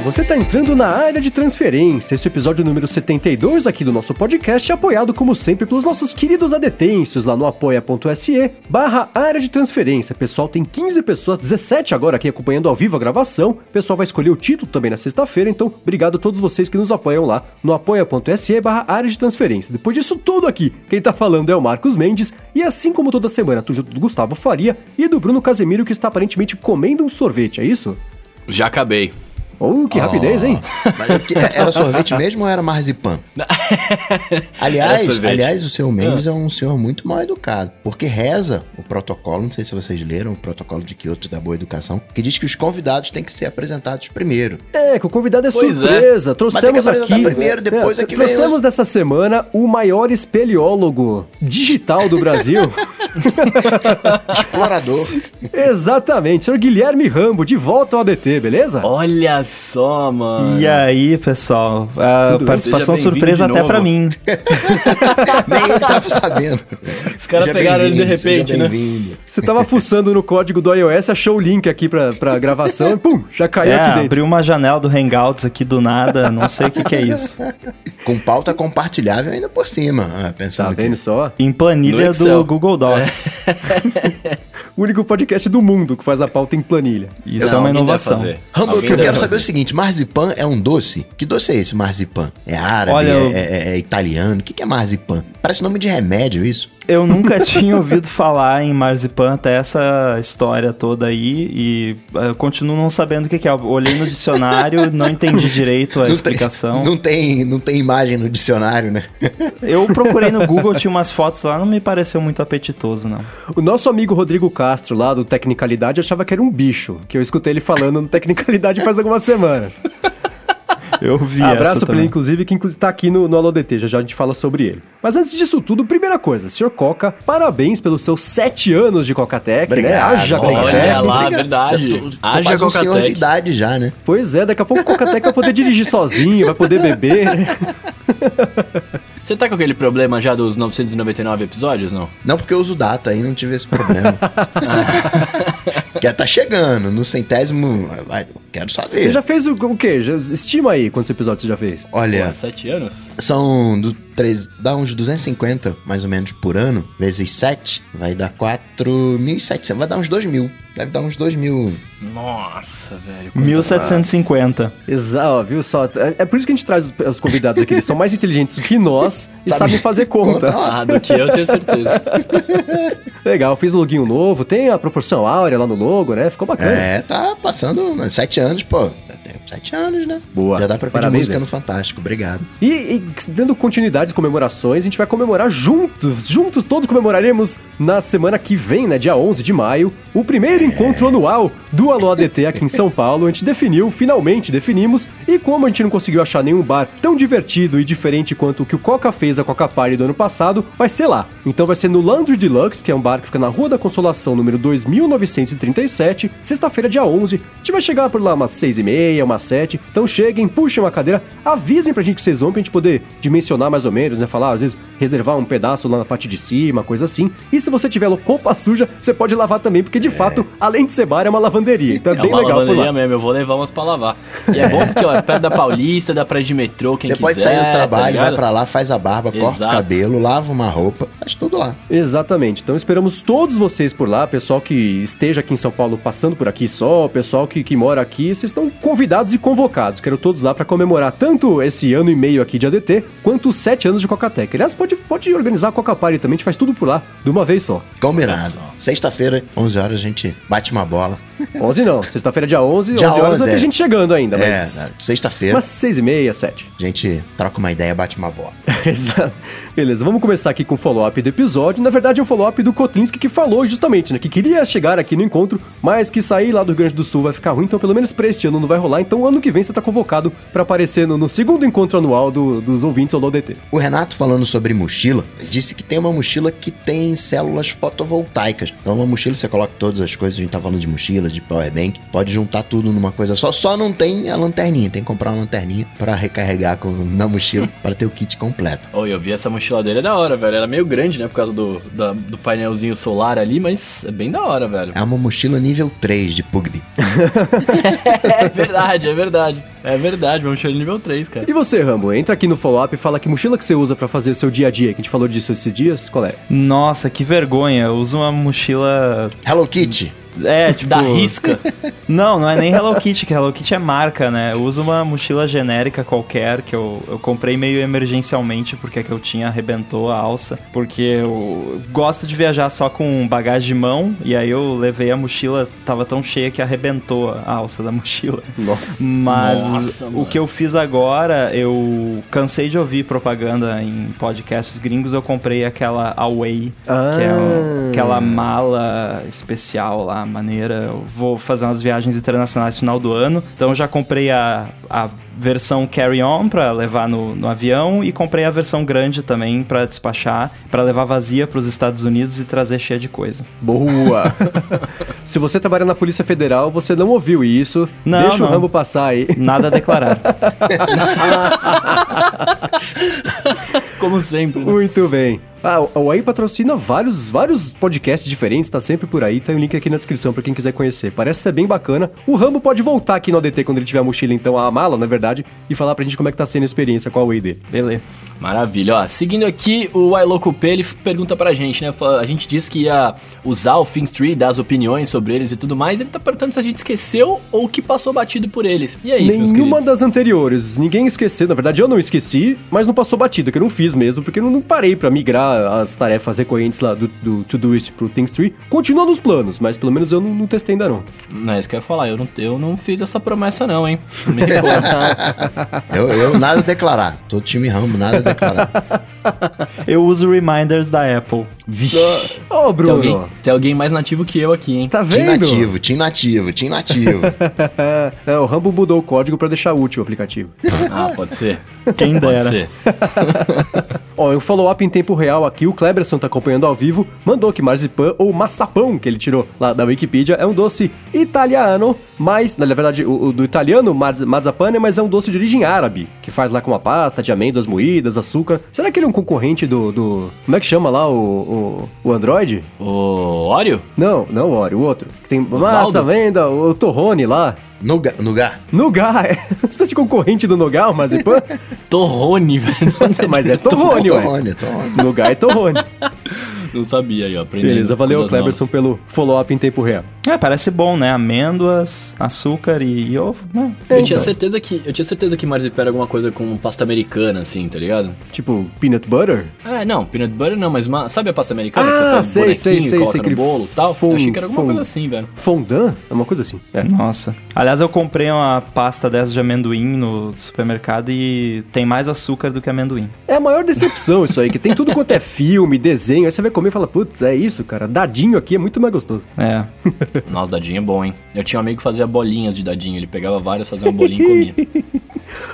você está entrando na área de transferência. Esse é episódio número 72 aqui do nosso podcast, apoiado como sempre pelos nossos queridos adetêncios lá no apoia.se barra área de transferência. Pessoal, tem 15 pessoas, 17 agora aqui acompanhando ao vivo a gravação. O pessoal vai escolher o título também na sexta-feira, então obrigado a todos vocês que nos apoiam lá no apoia.se barra área de transferência. Depois disso tudo aqui, quem tá falando é o Marcos Mendes e assim como toda semana, tu junto do Gustavo Faria e do Bruno Casemiro que está aparentemente comendo um sorvete, é isso? Já acabei. Oh, que rapidez, hein? Mas que- era sorvete mesmo ou era marzipan? Aliás, aliás, o seu Mendes é um senhor muito mal educado, porque reza o protocolo, não sei se vocês leram o protocolo de Kyoto da boa educação, que diz que os convidados têm que ser apresentados primeiro. É, que o convidado é Pois é. surpresa. Mas tem que Trouxemos aqui. primeiro, depois é que vem Trouxemos dessa semana o maior espeleólogo digital do Brasil. Explorador. Exatamente, senhor Guilherme Rambo, de volta ao ADT, beleza? Olha só, mano. E aí, pessoal? A Tudo participação surpresa até pra mim. Nem ele tava sabendo. Os caras pegaram ele de repente, né? Você tava fuçando no código do iOS, achou o link aqui pra, pra gravação e pum, já caiu É, aqui dentro. abriu uma janela do Hangouts aqui do nada, não sei o que, que é isso. Com pauta compartilhável ainda por cima. Ah, pensando Tá vendo só? Em planilha do Google Docs. O único podcast do mundo que faz a pauta em planilha. Isso Não, é uma inovação. Rambo, eu quero saber o seguinte: marzipan é um doce? Que doce é esse, marzipan? É árabe? Olha, é, eu- é- é italiano? O que, que é marzipan? Parece nome de remédio isso. Eu nunca tinha ouvido falar em marzipan até essa história toda aí e eh, eu continuo não sabendo o que, que é. Eu olhei no dicionário, não entendi direito a Não explicação. Tem, não, tem, não tem imagem no dicionário, né? Eu procurei no Google, tinha umas fotos lá, não me pareceu muito apetitoso, não. O nosso amigo Rodrigo Castro, lá do Tecnicalidade, achava que era um bicho, que eu escutei ele falando no Tecnicalidade faz algumas semanas. Eu vi Abraço essa pra ele, inclusive, que inclusive tá aqui no, no AloDT, já já a gente fala sobre ele. Mas antes disso tudo, primeira coisa, senhor Coca, parabéns pelos seus sete anos de Cocatec, né? Obrigado. Haja Olha Cocatec. lá, Obrigado. verdade. Haja um senhor de Cocatec. idade já, né? Pois é, daqui a pouco o Cocatec vai poder dirigir sozinho, vai poder beber, né? Você tá com aquele problema já dos 999 episódios, não? Não porque eu uso data, aí não tive esse problema. que tá chegando, no centésimo. Quero só ver. Você já fez o, o quê? Já- estima aí quantos episódios você já fez. Olha, Pô, sete anos? são do três, dá uns 250 mais ou menos por ano, vezes 7, vai dar 4.700, vai dar uns 2 mil. Deve dar uns 2 mil. Nossa, velho. quanta 1750. Exato, viu só? É, é por isso que a gente traz os, os convidados aqui, eles são mais inteligentes do que nós e Sabe- sabem fazer conta. Ah, do que eu tenho certeza. Legal, fiz o loginho novo, tem a proporção áurea lá no logo, né? Ficou bacana. É, tá passando 7 anos, pô. Tem 7 anos, né? Boa. Já dá pra pedir Parabéns música mesmo. no Fantástico, obrigado. E, e dando continuidade às comemorações, a gente vai comemorar juntos, juntos todos comemoraremos na semana que vem, né, dia 11 de maio, o primeiro encontro anual do Alô ADT aqui em São Paulo. A gente definiu, finalmente definimos, e como a gente não conseguiu achar nenhum bar tão divertido e diferente quanto o que o Coca fez a Coca Party do ano passado, vai ser lá. Então vai ser no Landry Deluxe, que é um bar que fica na Rua da Consolação, número 2937, sexta-feira, dia 11. A gente vai chegar por lá umas 6 e meia, umas 7. Então cheguem, puxem uma cadeira, avisem pra gente que vocês vão, pra gente poder dimensionar mais ou menos, né? Falar, às vezes, reservar um pedaço lá na parte de cima, coisa assim. E se você tiver roupa suja, você pode lavar também, porque de fato, além de ser bar, é uma lavanderia. Então é, É bem uma legal por lavanderia lá. mesmo, eu vou levar umas pra lavar. E é bom porque, ó, é perto da Paulista, dá pra ir de metrô, quem Você quiser. pode sair do tá trabalho, vai ligado? pra lá, faz a barba, corta o Exato. cabelo, lava uma roupa, faz tudo lá. Exatamente. Então esperamos todos vocês por lá, pessoal que esteja aqui em São Paulo passando por aqui só, pessoal que, que mora aqui, vocês estão convidados e convocados. Quero todos lá para comemorar tanto esse ano e meio aqui de ADT, quanto os sete anos de Cocatec. Aliás, pode, pode organizar a Coca Party também, a gente faz tudo por lá, de uma vez só. Combinado. Sexta-feira, 11 horas, a gente bate uma bola. 11 não, sexta-feira dia 11, Dia 11 horas 11, vai ter é. gente chegando ainda, É, mas... né, sexta-feira, Umas 6 e meia, 7. a gente troca uma ideia, bate uma bola. Exato. Beleza, vamos começar aqui com o follow-up do episódio. Na verdade, é um follow-up do Kotlinski que falou justamente, né? Que queria chegar aqui no encontro, mas que sair lá do Rio Grande do Sul vai ficar ruim, então pelo menos pra este ano não vai rolar. Então, ano que vem você tá convocado pra aparecer no, no segundo encontro anual do- dos ouvintes ao DT. O Renato, falando sobre mochila, disse que tem uma mochila que tem células fotovoltaicas. Então, uma mochila você coloca todas as coisas, a gente tá falando de mochila, de powerbank, pode juntar tudo numa coisa só. Só não tem a lanterninha, tem que comprar uma lanterninha pra recarregar com, na mochila para ter o kit completo. completo. Oh, eu vi essa mochila dele, é da hora, velho. Ela é meio grande, né, por causa do, da- do painelzinho solar ali, mas é bem da hora, velho. É uma mochila nível 3 de Pugby. É verdade, é verdade. É verdade, uma mochila nível 3, cara. E você, Rambo, entra aqui no follow-up e fala que mochila que você usa pra fazer o seu dia a dia, que a gente falou disso esses dias, qual é? Nossa, que vergonha. Eu uso uma mochila. Hello Kitty. É, tipo. Da risca. Não, não é nem Hello Kitty, que Hello Kitty é marca, né? Eu uso uma mochila genérica qualquer que eu, eu comprei meio emergencialmente porque a que eu tinha arrebentou a alça. Porque eu gosto de viajar só com bagagem de mão e aí eu levei a mochila, tava tão cheia que arrebentou a alça da mochila. Nossa. Mas Nossa, o que eu fiz agora, eu cansei de ouvir propaganda em podcasts gringos, eu comprei aquela Away, Ah. que é um- aquela mala especial lá, maneira. Eu vou fazer umas viagens internacionais no final do ano, então eu já comprei a, a versão carry-on pra levar no, no avião e comprei a versão grande também pra despachar, pra levar vazia pros Estados Unidos e trazer cheia de coisa. Boa! Se você trabalha na Polícia Federal, você não ouviu isso. Não, Deixa o não. Rambo passar aí. Nada a declarar. Como sempre, né? Muito bem. Ah, o Huawei patrocina vários, vários podcasts diferentes, tá sempre por aí, tem um link aqui na descrição pra quem quiser conhecer. Parece ser bem bacana. O Rambo pode voltar aqui no ADT quando ele tiver a mochila, então, a mala, na verdade, e falar pra gente como é que tá sendo a experiência com a Huawei dele. Beleza. Maravilha, ó. Seguindo aqui, o Iloco P, ele pergunta pra gente, né? A gente disse que ia usar o Things Tree, dar as opiniões sobre eles e tudo mais. Ele tá perguntando se a gente esqueceu ou que passou batido por eles. E é isso, meus Nenhuma queridos. das anteriores. Ninguém esqueceu. Na verdade, eu não esqueci, mas não passou batido, que eu não fiz mesmo, porque eu não parei pra migrar as tarefas recorrentes lá do, do Todoist pro Things Tree. Continua nos planos, mas pelo menos eu não, não testei ainda não. Não é isso que eu ia falar. Eu não, eu não fiz essa promessa, não, hein? Não me. Eu, eu nada a declarar. Tô time Rambo, nada a declarar. Eu uso reminders da Apple. Vixe. Ô, Tem Bruno. alguém, tem alguém mais nativo que eu aqui, hein? Tá Team vendo? nativo, team nativo, team nativo. é, o Rambo mudou o código pra deixar útil o aplicativo. Ah, pode ser. Quem Pode dera. ser. Ó, um follow-up em tempo real aqui, o Kleberson tá acompanhando ao vivo, mandou que marzipan ou maçapão, que ele tirou lá da Wikipedia, é um doce italiano, mas, na verdade, o, o do italiano, marz- marzapane, mas é um doce de origem árabe, que faz lá com uma pasta de amêndoas moídas, açúcar. Será que ele é um concorrente do... do como é que chama lá o, o, o Android? O Oreo? Não, não o Oreo, o outro. Que tem Osvaldo? massa, venda, o Torrone lá. Nuga, nuga. Nougat, é uma espécie de concorrente do Nougat, o marzipan? Torrone, velho. mas é Torrone, ué. Torrone, Torrone. Nougat é Torrone. Não sabia aí, ó. Beleza, valeu, Cleberson, pelo follow-up em tempo real. É, parece bom, né? Amêndoas, açúcar e, e ovo. né? Eu Então. tinha certeza que eu tinha certeza que marzipan era alguma coisa com pasta americana, assim, tá ligado? Tipo, peanut butter? É, não, peanut butter não, mas uma, sabe a pasta americana que Ah, você faz sei, bonequinho sei, sei, coloca sei, no bolo e tal? fon- Eu achei que era alguma fon- coisa assim, velho. Fondant? É uma coisa assim. É. Nossa. Aliás, eu comprei uma pasta dessa de amendoim no supermercado e tem mais açúcar do que amendoim. É a maior decepção isso aí, que tem tudo quanto é filme, desenho, aí você vai comer e fala, putz, é isso, cara, dadinho aqui é muito mais gostoso. É. Nossa, dadinho é bom, hein? Eu tinha um amigo que fazia bolinhas de dadinho, ele pegava várias, fazia uma bolinha e comia.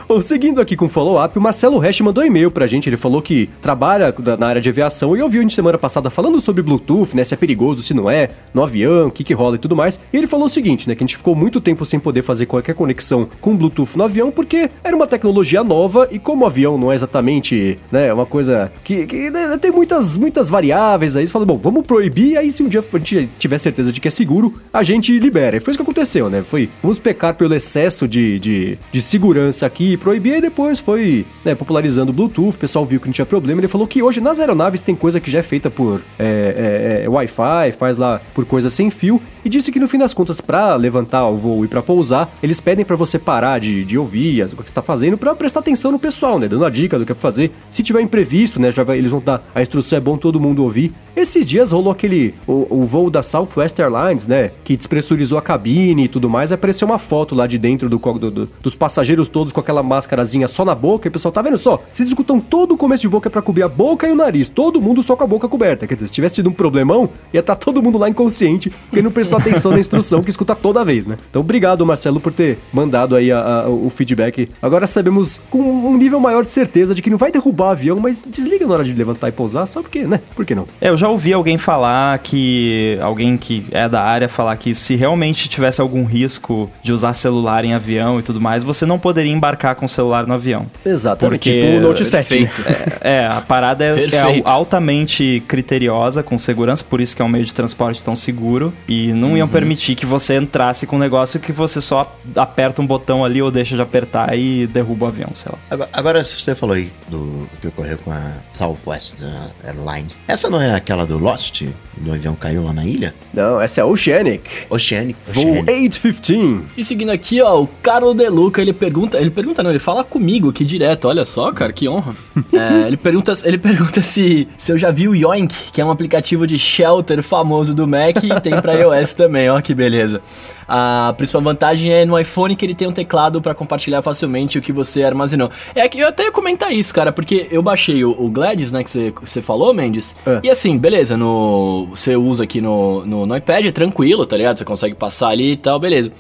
Bom, seguindo aqui com o follow-up, o Marcelo Hash mandou um e-mail pra gente, ele falou que trabalha na área de aviação e ouviu a gente semana passada falando sobre Bluetooth, né, se é perigoso, se não é, no avião, o que que rola e tudo mais. E ele falou o seguinte, né, que a gente ficou muito tempo sem poder fazer qualquer conexão com Bluetooth no avião porque era uma tecnologia nova e como o avião não é exatamente, né, uma coisa que, que, né, tem muitas, muitas variáveis aí, você fala, bom, vamos proibir, aí se um dia a gente tiver certeza de que é seguro, a gente libera. E foi isso que aconteceu, né, foi, vamos pecar pelo excesso de, de, de segurança aqui e proibir, e depois foi né, popularizando o Bluetooth, o pessoal viu que não tinha problema, ele falou que hoje nas aeronaves tem coisa que já é feita por é, é, é, Wi-Fi, faz lá por coisa sem fio, e disse que no fim das contas, pra levantar o voo e pra pousar, eles pedem pra você parar de, de ouvir o que você tá fazendo pra prestar atenção no pessoal, né, dando a dica do que é pra fazer. Se tiver imprevisto, né, já vai- eles vão dar a instrução, é bom todo mundo ouvir. Esses dias rolou aquele, o, o voo da Southwest Airlines, né, que despressurizou a cabine e tudo mais, apareceu uma foto lá de dentro do, do- do- dos passageiros todos com aquela máscarazinha só na boca, e o pessoal tá vendo só? Vocês escutam todo o começo de voo que é pra cobrir a boca e o nariz, todo mundo só com a boca coberta. Quer dizer, se tivesse tido um problemão, ia estar todo mundo lá inconsciente, porque não prestou atenção na instrução que escuta toda vez, né? Então, obrigado, Marcelo, por ter mandado aí a- a- o feedback. Agora sabemos com um nível maior de certeza de que não vai derrubar o avião, mas desliga na hora de levantar e pousar, só porque, né? Por que não? É, eu já ouvi alguém falar que alguém que é da área é falar que se realmente tivesse algum risco de usar celular em avião e tudo mais, você não poderia embarcar com o celular no avião. Exatamente, Porque- tipo o Note 7. né? Perfeito. É, a parada é, é altamente criteriosa com segurança, por isso que é um meio de transporte tão seguro. E não Uhum. iam permitir que você entrasse com um negócio que você só aperta um botão ali ou deixa de apertar e derruba o avião, sei lá. Agora, agora, se você falou aí do que ocorreu com a Southwest Airlines, essa não é aquela do Lost? Do avião caiu lá na ilha? Não, essa é a Oceanic. Oceanic. Voo Oceanic. 815. E seguindo aqui, ó, o Carlo De Luca, ele pergunta, ele pergunta não, ele fala comigo aqui direto, olha só, cara, que honra. É, ele pergunta, ele pergunta se, se eu já vi o Yoink, que é um aplicativo de shelter famoso do Mac e tem pra iOS também, ó que beleza. A principal vantagem é no iPhone que ele tem um teclado pra compartilhar facilmente o que você armazenou. É que eu até ia comentar isso, cara, porque eu baixei o, o Gladys, né, que você- que você falou, Mendes, É. e assim, beleza, no, você usa aqui no, no, no iPad, é tranquilo, tá ligado? Você consegue passar ali e tal, beleza.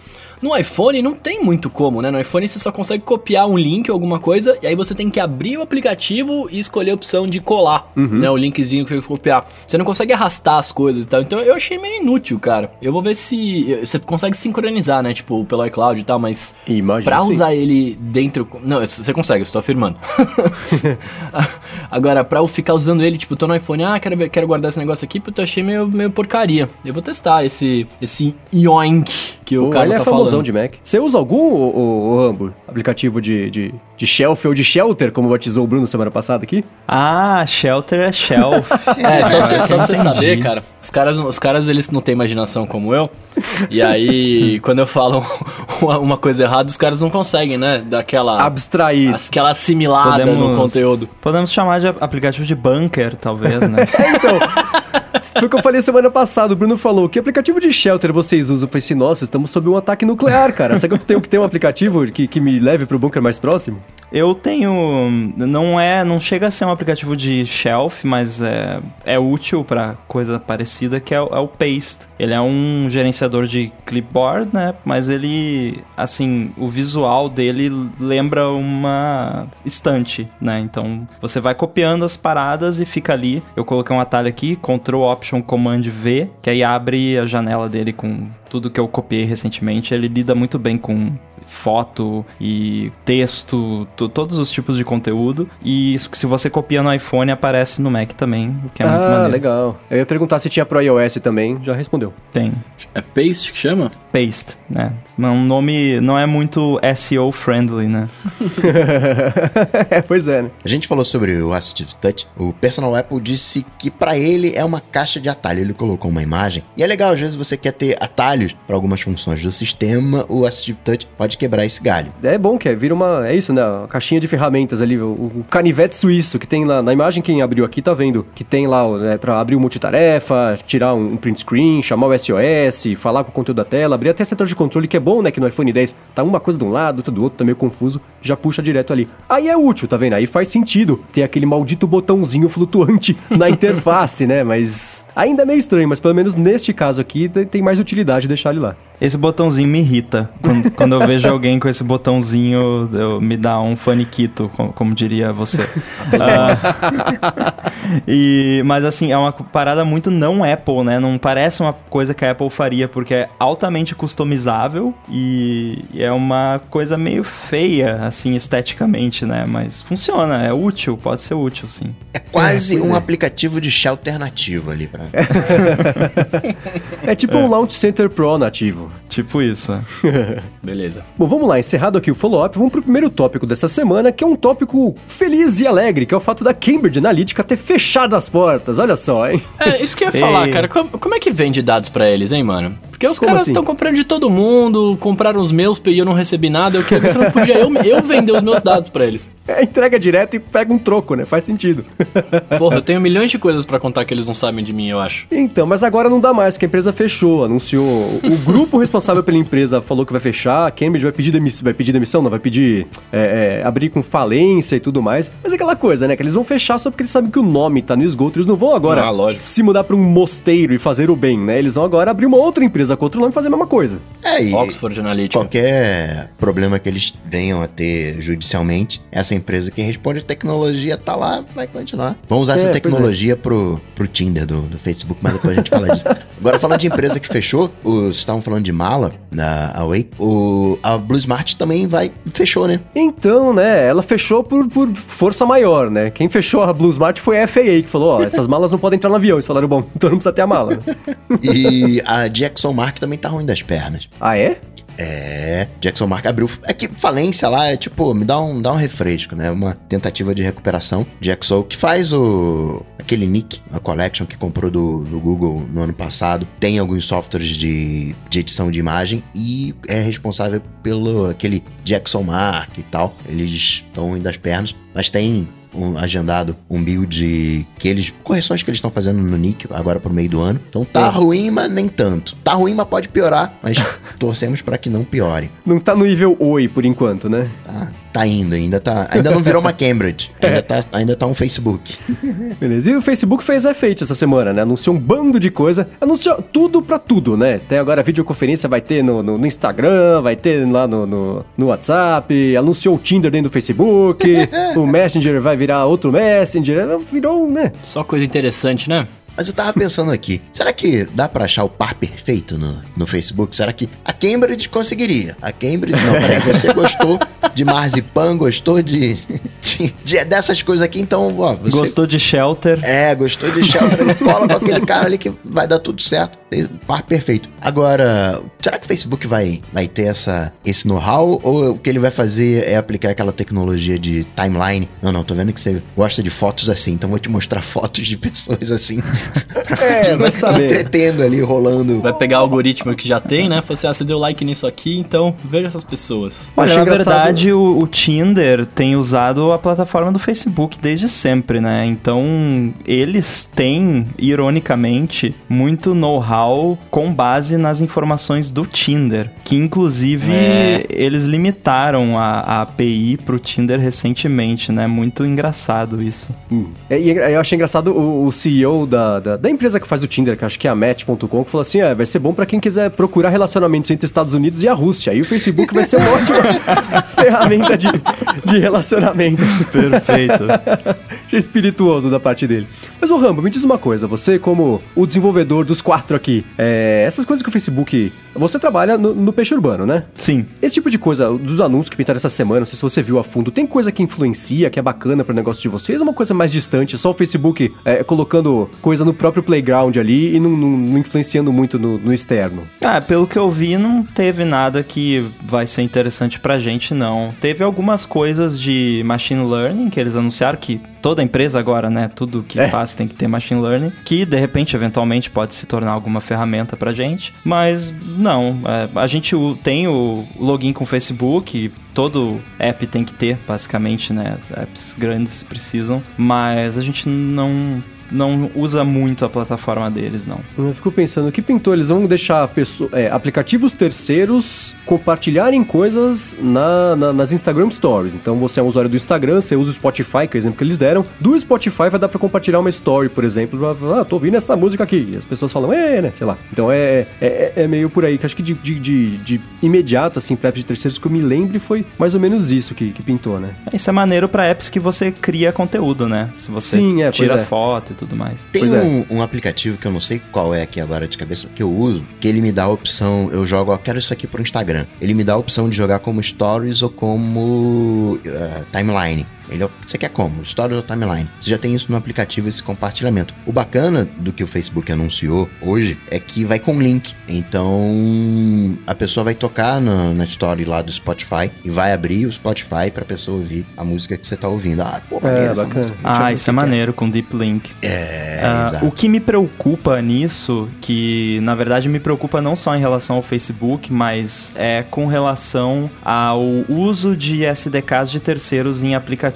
No iPhone não tem muito como, né? No iPhone você só consegue copiar um link ou alguma coisa, e aí você tem que abrir o aplicativo e escolher a opção de colar, né? O linkzinho que você copiar. Você não consegue arrastar as coisas e tal. Então eu achei meio inútil, cara. Eu vou ver se. Você consegue sincronizar, né? Tipo, pelo iCloud e tal, mas. Imagino Pra sim. usar ele dentro. Não, você consegue, eu estou afirmando. Agora, pra eu ficar usando ele, tipo, tô no iPhone, ah, quero, ver- quero guardar esse negócio aqui, porque eu achei meio, meio porcaria. Eu vou testar esse, esse Yoink que o Pô, cara é tá famosão falando. de Mac. Você usa algum, ô, Rambo, aplicativo de, de, de shelf ou de shelter, como batizou o Bruno semana passada aqui? Ah, shelter é shelf. É, só pra, só pra você saber, cara, os caras, os caras eles não têm imaginação como eu. E aí, quando eu falo uma, uma coisa errada, os caras não conseguem, né? Daquela Abstrair. aquela assimilada no conteúdo. Podemos chamar de aplicativo de bunker, talvez, né? Então, foi o que eu falei semana passada. O Bruno falou: que aplicativo de shelter vocês usam? Eu falei assim: nossa, estamos sob um ataque nuclear, cara. Será que eu tenho que ter um aplicativo que, que me leve pro bunker mais próximo? Eu tenho. Não é. Não chega a ser um aplicativo de shelf, mas é, é útil pra coisa parecida, que é, é o Paste. Ele é um gerenciador de clipboard, né? Mas ele. Assim, o visual dele lembra uma estante, né? Então você vai copiando as paradas e fica ali. Eu coloquei um atalho aqui, Ctrl Option Command V, que aí abre a janela dele com tudo que eu copiei recentemente. Ele lida muito bem com foto e texto, to- todos os tipos de conteúdo. E isso, se você copia no iPhone, aparece no Mac também, o que é muito ah, maneiro. legal. Eu ia perguntar se tinha pro iOS também, já respondeu. Tem. É Paste que chama? Paste, né? É Um nome não é muito SEO friendly, né? é, pois é, né? A gente falou sobre o Assistive Touch. O Personal Apple disse que pra ele é uma caixa de atalho. Ele colocou uma imagem. E é legal, às vezes você quer ter para algumas funções do sistema. O Assistive Touch pode quebrar esse galho. É bom que é, vira uma. É isso, né? Uma caixinha de ferramentas ali, o, o canivete suíço que tem lá. Na imagem, quem abriu aqui tá vendo que tem lá né, pra abrir o multitarefa, tirar um, um print screen, chamar o SOS, falar com o conteúdo da tela, abrir até setor de controle, que é bom, né? Que no iPhone 10 tá uma coisa de um lado, outra do outro, tá meio confuso, já puxa direto ali. Aí é útil, tá vendo? Aí faz sentido ter aquele maldito botãozinho flutuante na interface, né? Mas ainda é meio estranho, mas pelo menos neste caso aqui tem mais utilidade deixar ele lá. Esse botãozinho me irrita. Quando, quando eu vejo alguém com esse botãozinho, eu- me dá um faniquito, como, como diria você. Ah, e, mas assim, é uma parada muito não Apple, né? Não parece uma coisa que a Apple faria, porque é altamente customizável e é uma coisa meio feia, assim, esteticamente, né? Mas funciona, é útil, pode ser útil, sim. É quase É, um é. aplicativo de chá alternativo ali pra. É tipo um Launch Center Pro nativo. Tipo isso. Beleza. Bom, vamos lá, encerrado aqui o follow-up, vamos pro primeiro tópico dessa semana, que é um tópico feliz e alegre, que é o fato da Cambridge Analytica ter fechado as portas. Olha só, hein? É, isso que eu ia falar, Ei. cara. Como, como é que vende dados pra eles, hein, mano? Porque os Como caras assim? estão comprando de todo mundo, compraram os meus e eu não recebi nada. Eu queria ver se não podia eu, eu vender os meus dados pra eles. É entrega direto e pega um troco, né? Faz sentido. Porra, eu tenho milhões de coisas pra contar que eles não sabem de mim, eu acho. Então, mas agora não dá mais, que a empresa fechou, anunciou. O grupo responsável pela empresa falou que vai fechar, a Cambridge vai pedir demissão, vai pedir demissão, não, vai pedir é, é, abrir com falência e tudo mais. Mas é aquela coisa, né? Que eles vão fechar só porque eles sabem que o nome tá no esgoto. Eles não vão agora Ah, se mudar pra um mosteiro e fazer o bem, né? Eles vão agora abrir uma outra empresa com outro nome fazer a mesma coisa. É, e Oxford Analytica. qualquer problema que eles venham a ter judicialmente, essa empresa que responde a tecnologia tá lá, vai continuar. Vamos usar É, essa é. tecnologia pro, pro Tinder do, do Facebook, mas depois a gente fala disso. Agora, falando de empresa que fechou, os vocês estavam falando de mala na Away, o, a Blue Smart também vai, fechou, né? Então, né, ela fechou por, por força maior, né? Quem fechou a Blue Smart foi a FAA, que falou, ó, essas malas não podem entrar no avião. Eles falaram, bom, então não precisa ter a mala. E a Jackson Mark também tá ruim das pernas. ah, é? É, Jackson Mark abriu. É que falência lá é tipo, me dá um, dá um refresco, né? Uma tentativa de recuperação. Jackson, que faz o. aquele Nick, a collection que comprou do, do Google no ano passado, tem alguns softwares de, de edição de imagem e é responsável pelo aquele Jackson Mark e tal. Eles estão ruim das pernas, mas tem um- agendado um build que eles. correções que eles estão fazendo no Nick agora pro meio do ano. Então tá É. ruim, mas nem tanto. Tá ruim, mas pode piorar. Mas torcemos pra que não piore. Não tá no nível Oi por enquanto, né? Tá, tá indo, ainda tá. Ainda não virou uma Cambridge. Ainda, tá, ainda tá um Facebook. Beleza. E o Facebook fez efeito essa semana, né? Anunciou um bando de coisa. Anunciou tudo pra tudo, né? Tem agora videoconferência, vai ter no, no, no Instagram, vai ter lá no, no, no WhatsApp. Anunciou o Tinder dentro do Facebook. o Messenger vai virar outro Messenger. Virou, né? Só coisa interessante, né? Mas eu tava pensando aqui, será que dá pra achar o par perfeito no, no Facebook? Será que a Cambridge conseguiria? A Cambridge, não, peraí, você gostou de marzipan, gostou de, de- de- dessas coisas aqui, então, ó, você... Gostou de Shelter? É, gostou de Shelter, cola com aquele cara ali que vai dar tudo certo. Par perfeito. Agora, será que o Facebook vai, vai ter essa, esse know-how? Ou o que ele vai fazer é aplicar aquela tecnologia de timeline? Não, não, tô vendo que você gosta de fotos assim, então vou te mostrar fotos de pessoas assim. É, vai saber. Entretendo ali, rolando. Vai pegar o algoritmo que já tem, né? Você, ah, você deu like nisso aqui, então veja essas pessoas. Eu Olha, na engraçado- verdade, o, o Tinder tem usado a plataforma do Facebook desde sempre, né? Então, eles têm, ironicamente, muito know-how com base nas informações do Tinder. Que, inclusive, É. eles limitaram a, a API pro Tinder recentemente, né? Muito engraçado isso. Hum. É, e eu achei engraçado o, o CEO da, da, da empresa que faz o Tinder, que acho que é a Match.com, que falou assim: é, vai ser bom pra quem quiser procurar relacionamentos entre os Estados Unidos e a Rússia. Aí o Facebook vai ser uma ótima ferramenta de, de relacionamento. Perfeito. Achei espirituoso da parte dele. Mas, ô Rambo, me diz uma coisa. Você, como o desenvolvedor dos quatro aqui, é, essas coisas que o Facebook... Você trabalha no, no peixe urbano, né? Sim. Esse tipo de coisa, dos anúncios que pintaram essa semana, não sei se você viu a fundo, tem coisa que influencia, que é bacana pro negócio de vocês? Ou é uma coisa mais distante, só o Facebook é, colocando coisa no próprio playground ali e não, não- não influenciando muito no, no externo? Ah, pelo que eu vi, não teve nada que vai ser interessante pra gente, não. Teve algumas coisas de machine learning que eles anunciaram que toda empresa agora, né, tudo que É. faz tem que ter machine learning, que de repente, eventualmente, pode se tornar alguma ferramenta pra gente. Mas não, é, a gente tem o login com o Facebook, todo app tem que ter, basicamente, né? As apps grandes precisam, mas a gente não. Não usa muito a plataforma deles, não. Eu fico pensando, o que pintou? Eles vão deixar pesso- é, aplicativos terceiros compartilharem coisas na- na- nas Instagram Stories. Então você é um usuário do Instagram, você usa o Spotify, que é o exemplo que eles deram. Do Spotify vai dar pra compartilhar uma story, por exemplo. Ah, tô ouvindo essa música aqui. E as pessoas falam, é, né? Sei lá. Então é, é, é meio por aí, que acho que de, de, de- de imediato, assim, pra apps de terceiros que eu me lembre, foi mais ou menos isso que, que pintou, né? Isso é maneiro pra apps que você cria conteúdo, né? Se você Sim, é, tira é. foto tudo mais. Tem Pois é. um, um aplicativo que eu não sei qual é aqui agora de cabeça, que eu uso, que ele me dá a opção, eu jogo, ó, quero isso aqui pro Instagram. Ele me dá a opção de jogar como Stories ou como eh, Timeline. Ele, é- você quer como? Stories ou Timeline? Você já tem isso no aplicativo, esse compartilhamento. O bacana do que o Facebook anunciou hoje é que vai com link. Então, a pessoa vai tocar na, na story lá do Spotify e vai abrir o Spotify pra pessoa ouvir a música que você tá ouvindo. Ah, pô, maneiro essa bacana. música. Ah, isso é maneiro com Deep Link. É, Ah, exato. o que me preocupa nisso, que na verdade me preocupa não só em relação ao Facebook, mas é com relação ao uso de SDKs de terceiros em aplicativos,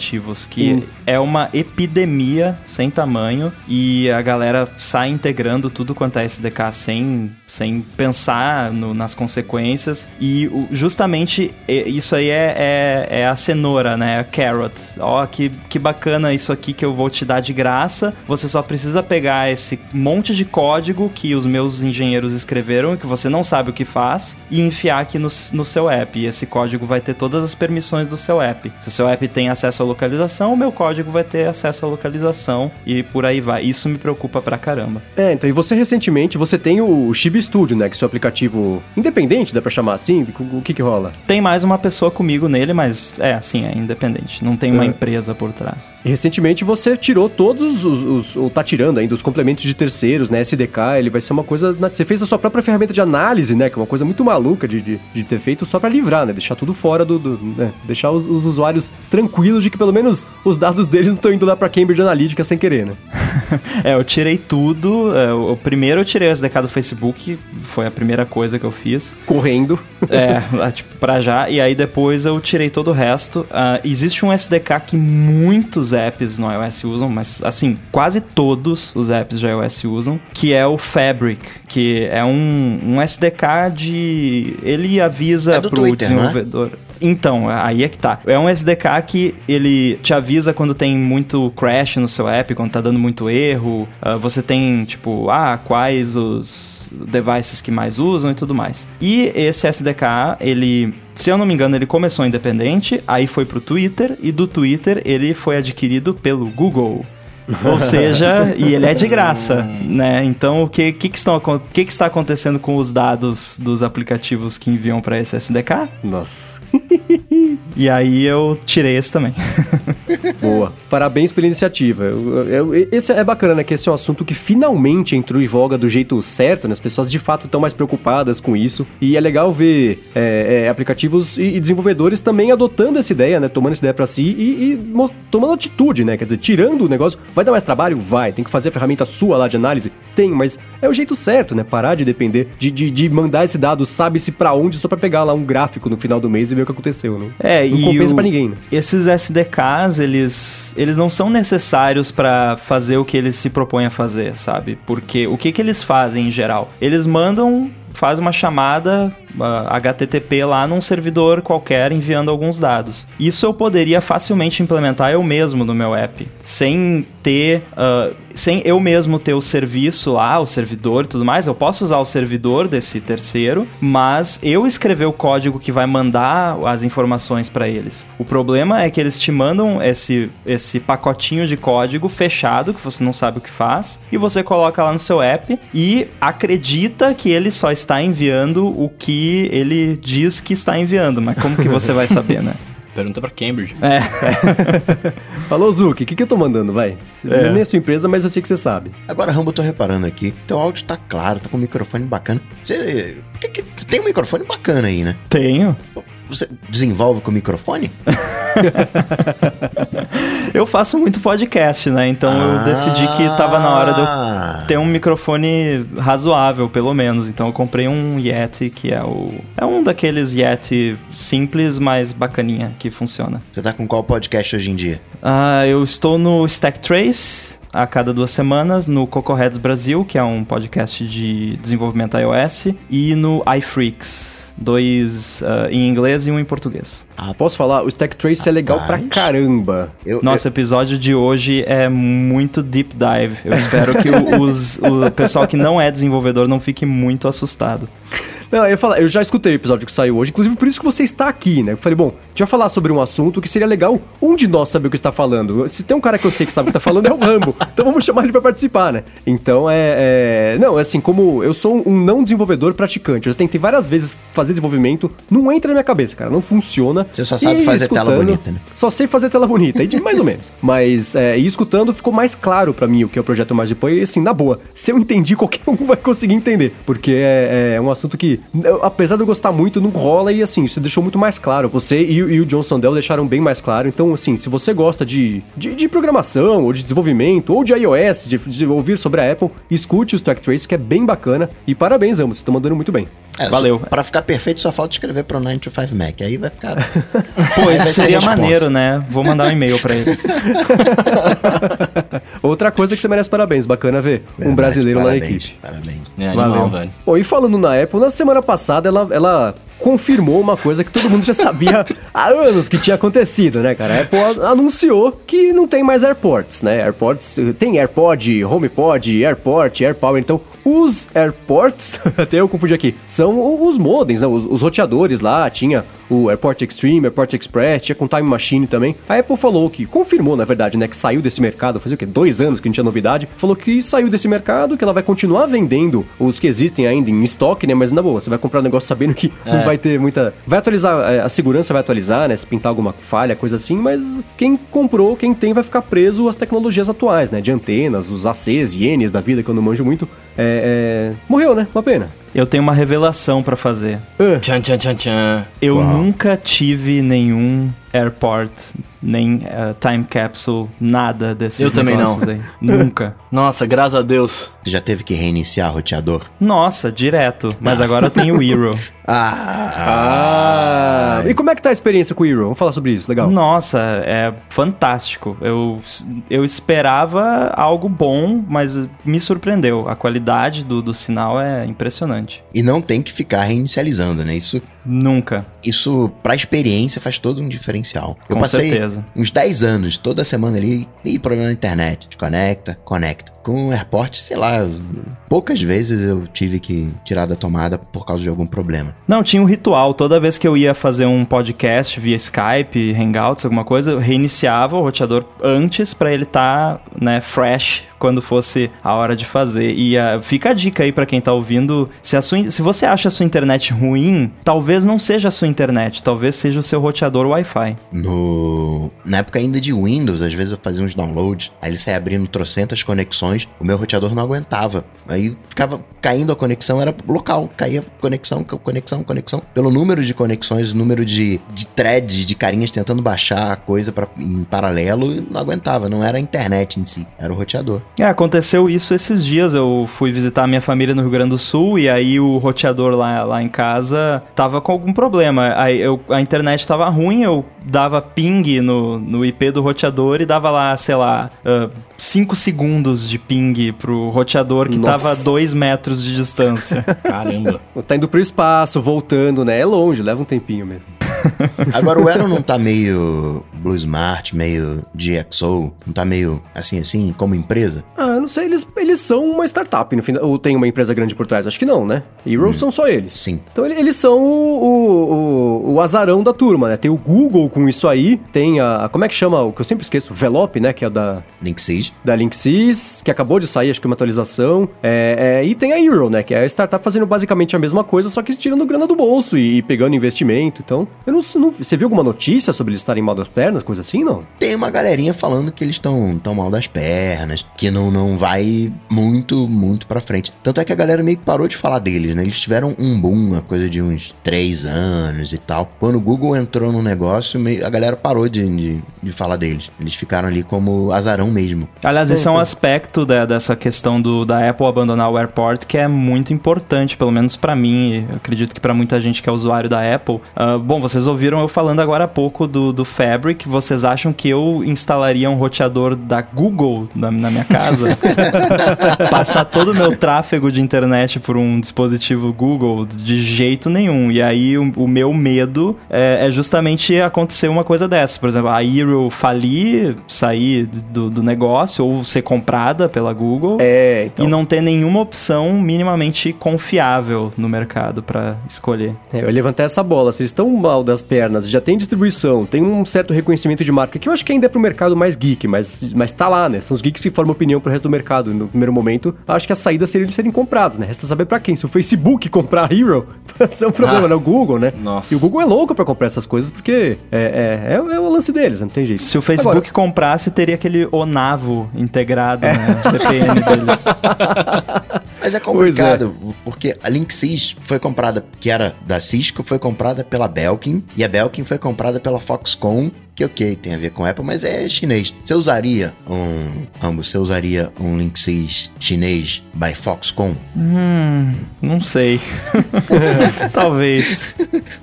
que Hum. é uma epidemia sem tamanho e a galera sai integrando tudo quanto é SDK sem, sem pensar no, nas consequências. E justamente isso aí é, é, é, a cenoura, né? A carrot. Ó, que, que bacana isso aqui que eu vou te dar de graça. Você só precisa pegar esse monte de código que os meus engenheiros escreveram, que você não sabe o que faz, e enfiar aqui no, no seu app. E esse código vai ter todas as permissões do seu app. Se o seu app tem acesso à localização, o meu código vai ter acesso à localização e por aí vai. Isso me preocupa pra caramba. É, então, e você recentemente, você tem o Chibi Studio, né? Que é seu aplicativo independente, dá pra chamar assim? O que que rola? Tem mais uma pessoa comigo nele, mas é assim, é independente. Não tem uma é. empresa por trás. E recentemente você tirou todos os, os, ou tá tirando ainda os complementos de terceiros, né? SDK, ele vai ser uma coisa. Você fez a sua própria ferramenta de análise, né? Que é uma coisa muito maluca de, de, de ter feito só para livrar, né? Deixar tudo fora do. do né? Deixar os, os, usuários tranquilos de que pelo menos os dados deles não estão indo lá pra Cambridge Analytica sem querer, né? é, eu tirei tudo. É, o primeiro eu tirei o SDK do Facebook, foi a primeira coisa que eu fiz. Correndo. é, tipo, pra já. E aí depois eu tirei todo o resto. Uh, existe um SDK que muitos apps no iOS usam, mas assim, quase todos os apps de iOS usam, que é o Fabric, que é um, um SDK de. Ele avisa é pro Twitter, desenvolvedor. É? Então, aí é que tá. É um SDK que ele te avisa quando tem muito crash no seu app, quando tá dando muito erro. Uh, você tem, tipo, ah, quais os devices que mais usam e tudo mais. E esse SDK, ele, se eu não me engano, ele começou independente, aí foi pro Twitter, e do Twitter ele foi adquirido pelo Google. Ou seja, e ele é de graça, né? Então, o que, que, que, estão, que, que está acontecendo com os dados dos aplicativos que enviam para esse SDK? Nossa. E aí eu tirei esse também. Boa. Parabéns pela iniciativa. Eu, eu, esse é bacana, né? Que esse é um assunto que finalmente entrou em voga do jeito certo, né? As pessoas de fato estão mais preocupadas com isso. E é legal ver é, é, aplicativos e, e, desenvolvedores também adotando essa ideia, né? Tomando essa ideia para si e, e tomando atitude, né? Quer dizer, tirando o negócio. Vai dar mais trabalho? Vai. Tem que fazer a ferramenta sua lá de análise? Tem, mas é o jeito certo, né? Parar de depender de, de, de mandar esse dado, sabe-se para onde, só para pegar lá um gráfico no final do mês e ver o que aconteceu, né? É, não compensa o... pra ninguém, né? Esses SDKs, eles, eles não são necessários para fazer o que eles se propõem a fazer, sabe? Porque o que, que eles fazem em geral? Eles mandam faz uma chamada uh, HTTP lá num servidor qualquer enviando alguns dados. Isso eu poderia facilmente implementar eu mesmo no meu app, sem ter, uh, sem eu mesmo ter o serviço lá, o servidor e tudo mais. Eu posso usar o servidor desse terceiro, mas eu escrever o código que vai mandar as informações para eles. O problema é que eles te mandam esse, esse pacotinho de código fechado que você não sabe o que faz e você coloca lá no seu app e acredita que ele só está enviando o que ele diz que está enviando, mas como que você vai saber, né? Pergunta pra Cambridge. É. Falou, Zuki, o que, que eu tô mandando, vai? É. Nem é sua empresa, mas eu sei que você sabe. Agora, Rambo, eu tô reparando aqui. Teu áudio tá claro, tá com um microfone bacana. Você, que, que, tem um microfone bacana aí, né? Tenho. Você desenvolve com o microfone? eu faço muito podcast, né? Então ah, eu decidi que tava na hora de eu ter um microfone razoável, pelo menos. Então eu comprei um Yeti, que é o. É um daqueles Yeti simples, mas bacaninha, que funciona. Você tá com qual podcast hoje em dia? Ah, eu estou no Stack Trace a cada duas semanas no Cocoheads Brasil, que é um podcast de desenvolvimento iOS, e no iFreaks, dois uh, em inglês e um em português. Ah, posso falar? O Stack Trace é legal pra caramba. Eu, Nosso eu... episódio de hoje é muito deep dive. Eu espero que os, o pessoal que não é desenvolvedor não fique muito assustado. Não, eu, ia falar, eu já escutei o episódio que saiu hoje, inclusive por isso que você está aqui, né? Eu falei, bom, a gente vai falar sobre um assunto que seria legal um de nós saber o que está falando. Se tem um cara que eu sei que sabe o que está falando, é o Rambo. Então vamos chamar ele para participar, né? Então é, é. Não, é assim, como eu sou um não desenvolvedor praticante, eu tentei várias vezes fazer desenvolvimento, não entra na minha cabeça, cara, não funciona. Você só sabe e fazer tela bonita, né? Só sei fazer tela bonita, de mais ou menos. Mas, é, e escutando ficou mais claro para mim o que é o projeto Mais Depois, e assim, na boa, se eu entendi, qualquer um vai conseguir entender, porque é, é um assunto que, apesar de eu gostar muito, não rola e assim, você deixou muito mais claro. Você e, e o John Sandel deixaram bem mais claro. Então, assim, se você gosta de, de, de programação, ou de desenvolvimento, ou de iOS, de, de, ouvir sobre a Apple, escute o Track Trace, que é bem bacana. E parabéns, Amos, você tá mandando muito bem. É, Valeu. Pra ficar perfeito, só falta escrever pro 925 Mac. Aí vai ficar. Pô, Aí isso seria maneiro, né? Vou mandar um e-mail pra eles. Outra coisa que você merece parabéns, bacana ver. um Verdade, brasileiro lá na parabéns, equipe. Parabéns. É, animal, Valeu. velho. Bom, e falando na Apple, na semana passada ela, ela confirmou uma coisa que todo mundo já sabia há anos que tinha acontecido, né, cara? A Apple anunciou que não tem mais AirPorts, né? AirPorts tem AirPod, HomePod, AirPort, AirPower, então os AirPorts, até eu confundi aqui, são os modems, né? Os, os roteadores lá, tinha o AirPort Extreme, AirPort Express, tinha com Time Machine também. A Apple falou que, confirmou na verdade, né, que saiu desse mercado, fazia o quê? Dois anos que não tinha novidade. Falou que saiu desse mercado, que ela vai continuar vendendo os que existem ainda em estoque, né? Mas na boa, você vai comprar um negócio sabendo que não É. vai ter muita. Vai atualizar, é, a segurança vai atualizar, né? Se pintar alguma falha, coisa assim, mas quem comprou, quem tem, vai ficar preso às tecnologias atuais, né? De antenas, os ACs, ienes da vida, que eu não manjo muito. É, é, Morreu, né? Uma pena. Eu tenho uma revelação pra fazer. Tchan, tchan, tchan, tchan. Eu Uau. nunca tive nenhum airport, nem eh, time capsule, nada desses Eu também não. aí. Nunca. Nossa, graças a Deus. Você já teve que reiniciar o roteador? Nossa, direto. Mas agora eu tenho o Hero. Ah! E como é que tá a experiência com o Hero? Vamos falar sobre isso, legal. Nossa, é fantástico. Eu, eu esperava algo bom, mas me surpreendeu. A qualidade do, do sinal é impressionante. E não tem que ficar reinicializando, né? Isso, Nunca. isso pra experiência faz todo um diferencial. Eu Com passei certeza. uns 10 anos, toda semana ali, e problema na internet. Desconecta, conecta. Com o AirPort, sei lá, poucas vezes eu tive que tirar da tomada por causa de algum problema. Não, tinha um ritual. Toda vez que eu ia fazer um podcast via Skype, Hangouts, alguma coisa, eu reiniciava o roteador antes pra ele estar, né, fresh quando fosse a hora de fazer. E ah, fica a dica aí pra quem tá ouvindo, se, a sua, se você acha a sua internet ruim, talvez não seja a sua internet, talvez seja o seu roteador Wi-Fi. No... Na época ainda de Windows, às vezes eu fazia uns downloads, aí ele saia abrindo trocentas conexões, o meu roteador não aguentava. Aí ficava caindo a conexão, era local, caía conexão, co- conexão, conexão. Pelo número de conexões, número de, de threads, de carinhas tentando baixar a coisa pra, em paralelo, não aguentava, não era a internet em si, era o roteador. É, aconteceu isso esses dias. Eu fui visitar a minha família no Rio Grande do Sul e aí o roteador lá, lá em casa tava com algum problema. Aí eu, a internet tava ruim, eu dava ping no, no IP do roteador e dava lá, sei lá, 5 segundos de ping pro roteador que Nossa. tava a 2 metros de distância. Caramba. Tá indo pro espaço, voltando, né? É longe, leva um tempinho mesmo. Agora o Aero não tá meio Blue Smart, meio GXO, não tá meio assim assim como empresa? Ah, eu não sei, eles, eles são uma startup, no fim, ou tem uma empresa grande por trás? Acho que não, né? Hero são só eles. Sim. Então ele- eles são o, o, o, o azarão da turma, né? Tem o Google com isso aí, tem a. Como é que chama? O que eu sempre esqueço? Velop, né? Que é da, Linksys. da Linksys, que acabou de sair, acho que uma atualização. É, é, e tem a Hero, né? Que é a startup fazendo basicamente a mesma coisa, só que tirando grana do bolso e, e pegando investimento. Então, eu não, não- Você viu alguma notícia sobre eles estarem mal das pernas, coisa assim, não? Tem uma galerinha falando que eles estão tão mal das pernas, que não, não vai muito, muito pra frente. Tanto é que a galera meio que parou de falar deles, né? Eles tiveram um boom, uma coisa de uns três anos e tal. Quando o Google entrou no negócio, meio- a galera parou de, de, de falar deles. Eles ficaram ali como azarão mesmo. Aliás, esse é um aspecto da- dessa questão do, da Apple abandonar o AirPort que é muito importante, pelo menos pra mim, e acredito que pra muita gente que é usuário da Apple. Ah, bom, vocês ouviram eu falando agora há pouco do, do Fabric, vocês acham que eu instalaria um roteador da Google na, na minha casa? Passar todo o meu tráfego de internet por um dispositivo Google? De jeito nenhum. E aí o, o meu medo é, é justamente acontecer uma coisa dessa. Por exemplo, a Hero falir, sair do, do negócio ou ser comprada pela Google. É, então. E não ter nenhuma opção minimamente confiável no mercado pra escolher. É, eu levantar essa bola. Se eles estão mal das pernas, já tem distribuição, tem um certo reconhecimento de marca, que eu acho que ainda é pro mercado mais geek, mas, mas tá lá, né? São os geeks que formam opinião pro resto do mercado. No primeiro momento, acho que a saída seria eles serem comprados, né? Resta saber pra quem. Se o Facebook comprar a Hero, pode ser um problema, Ah. né? O Google, né? Nossa. E o Google é louco pra comprar essas coisas, porque é, é, é, é o lance deles, né? não tem jeito. Se o Facebook Agora, comprasse, teria aquele Onavo integrado na VPN deles. Mas é complicado, porque a Linksys foi comprada, que era da Cisco, foi comprada pela Belkin, e a Belkin foi comprada pela Foxconn, que ok, tem a ver com Apple, mas é chinês. Você usaria um, Ramos, você usaria um Linksys chinês by Foxconn? Hum, não sei. Talvez.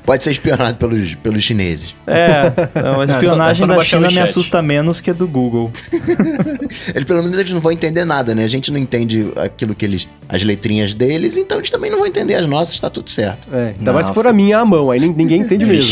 Pode ser espionado pelos, pelos chineses. É, não, a é só espionagem não da China me chat. assusta menos que a do Google. Eles, pelo menos eles não vão entender nada, né? A gente não entende aquilo que eles. as letrinhas deles, então eles também não vão entender as nossas, tá tudo certo. É, ainda mais se Nossa. for a minha à mão, aí nin- ninguém entende mesmo.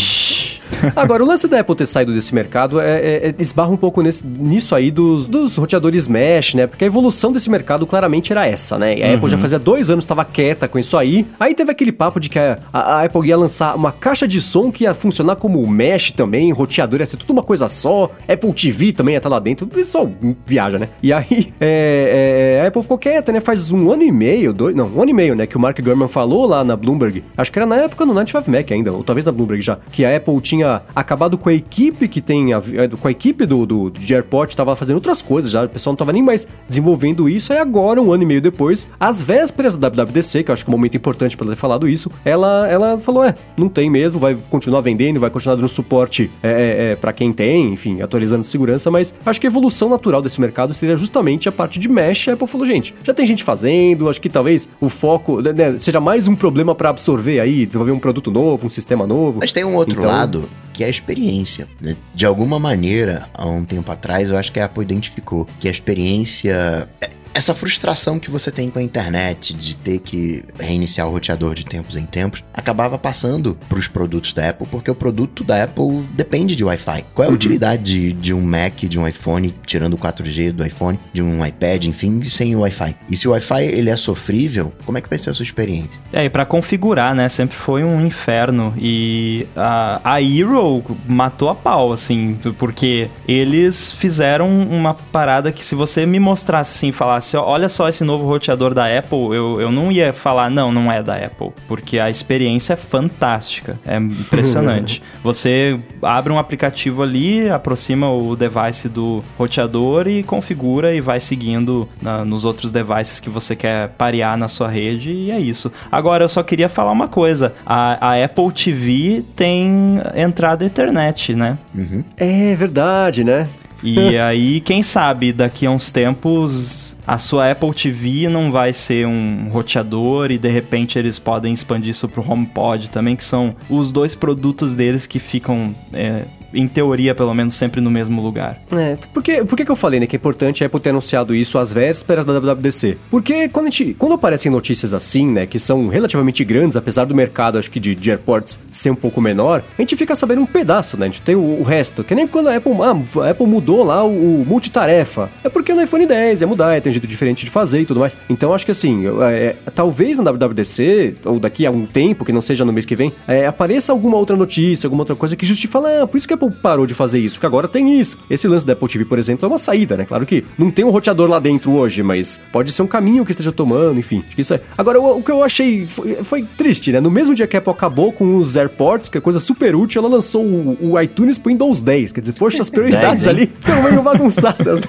Agora, o lance da Apple ter saído desse mercado é, é- é- esbarra um pouco nesse- nisso aí dos, dos roteadores mesh, né? Porque a evolução desse mercado claramente era essa, né? E a Apple já fazia dois anos estava quieta com isso aí. Aí teve aquele papo de que a, a- a Apple ia lançar uma caixa de som que ia funcionar como mesh também, roteador ia ser tudo uma coisa só. Apple TV também ia estar lá dentro. O pessoal viaja, né? E aí é, é, a Apple ficou quieta, né? Faz um ano e meio, dois, não, um ano e meio, né? Que o Mark Gurman falou lá na Bloomberg. Acho que era na época no 95 Mac ainda, ou talvez na Bloomberg já. Que a Apple tinha acabado com a equipe que tem. a- eh, com a equipe do, do, de AirPort, tava fazendo outras coisas já. O pessoal não tava nem mais desenvolvendo isso. Aí agora, um ano e meio depois, às vésperas da WWDC, que eu acho que é um momento importante pra ela ter falado isso, ela, ela falou: é, não tem mesmo, vai continuar vendendo, vai continuar dando suporte é, é, é, para quem tem, enfim, atualizando segurança, mas acho que a evolução natural desse mercado seria justamente a parte de mesh. A Apple falou, gente, já tem gente fazendo, acho que talvez o foco né, né, seja mais um problema para absorver aí, desenvolver um produto novo, um sistema novo. Mas tem um outro Então- lado que é a experiência. né? De alguma maneira, há um tempo atrás, eu acho que a Apple identificou que a experiência. Essa frustração que você tem com a internet de ter que reiniciar o roteador de tempos em tempos acabava passando para os produtos da Apple, porque o produto da Apple depende de Wi-Fi. Qual é a utilidade de, de um Mac, de um iPhone, tirando o 4G do iPhone, de um iPad, enfim, sem o Wi-Fi? E se o Wi-Fi ele é sofrível, como é que vai ser a sua experiência? É, e pra configurar, né? Sempre foi um inferno. E a, a Hero matou a pau, assim, porque eles fizeram uma parada que se você me mostrasse assim, falasse, ó, olha só esse novo roteador da Apple, eu, eu não ia falar, não, não é da Apple. Porque a experiência é fantástica. É impressionante. você abre um aplicativo ali, aproxima o device do roteador e configura e vai seguindo na- nos outros devices que você quer parear na sua rede e é isso. Agora, eu só queria falar uma coisa. A, a Apple TV tem entrada Ethernet, né? Uhum. É verdade, né? E aí, quem sabe, daqui a uns tempos, a sua Apple TV não vai ser um roteador e de repente eles podem expandir isso pro HomePod também, que são os dois produtos deles que ficam, é, em teoria, pelo menos, sempre no mesmo lugar. É, por que, por que, eu falei, né, que é importante a Apple ter anunciado isso às vésperas da WWDC? Porque quando, a gente, quando aparecem notícias assim, né, que são relativamente grandes, apesar do mercado, acho que de, de AirPorts ser um pouco menor, a gente fica sabendo um pedaço, né, a gente tem o, o resto, que nem quando a Apple, ah, a Apple mudou lá o, o multitarefa, é porque no iPhone 10 ia mudar, ia ter jeito diferente de fazer e tudo mais. Então acho que assim, eu, é, talvez na WWDC, ou daqui a um tempo, que não seja no mês que vem, é, apareça alguma outra notícia, alguma outra coisa que justifique, fala, ah, por isso que a Apple parou de fazer isso, porque agora tem isso. Esse lance da Apple TV, por exemplo, é uma saída, né? Claro que não tem um roteador lá dentro hoje, mas pode ser um caminho que esteja tomando, enfim. Acho que isso é. Agora, o, o que eu achei foi, foi triste, né? No mesmo dia que a Apple acabou com os AirPorts, que é coisa super útil, ela lançou o, o iTunes pro Windows 10. Quer dizer, poxa, as prioridades 10, hein? ali estão meio bagunçadas.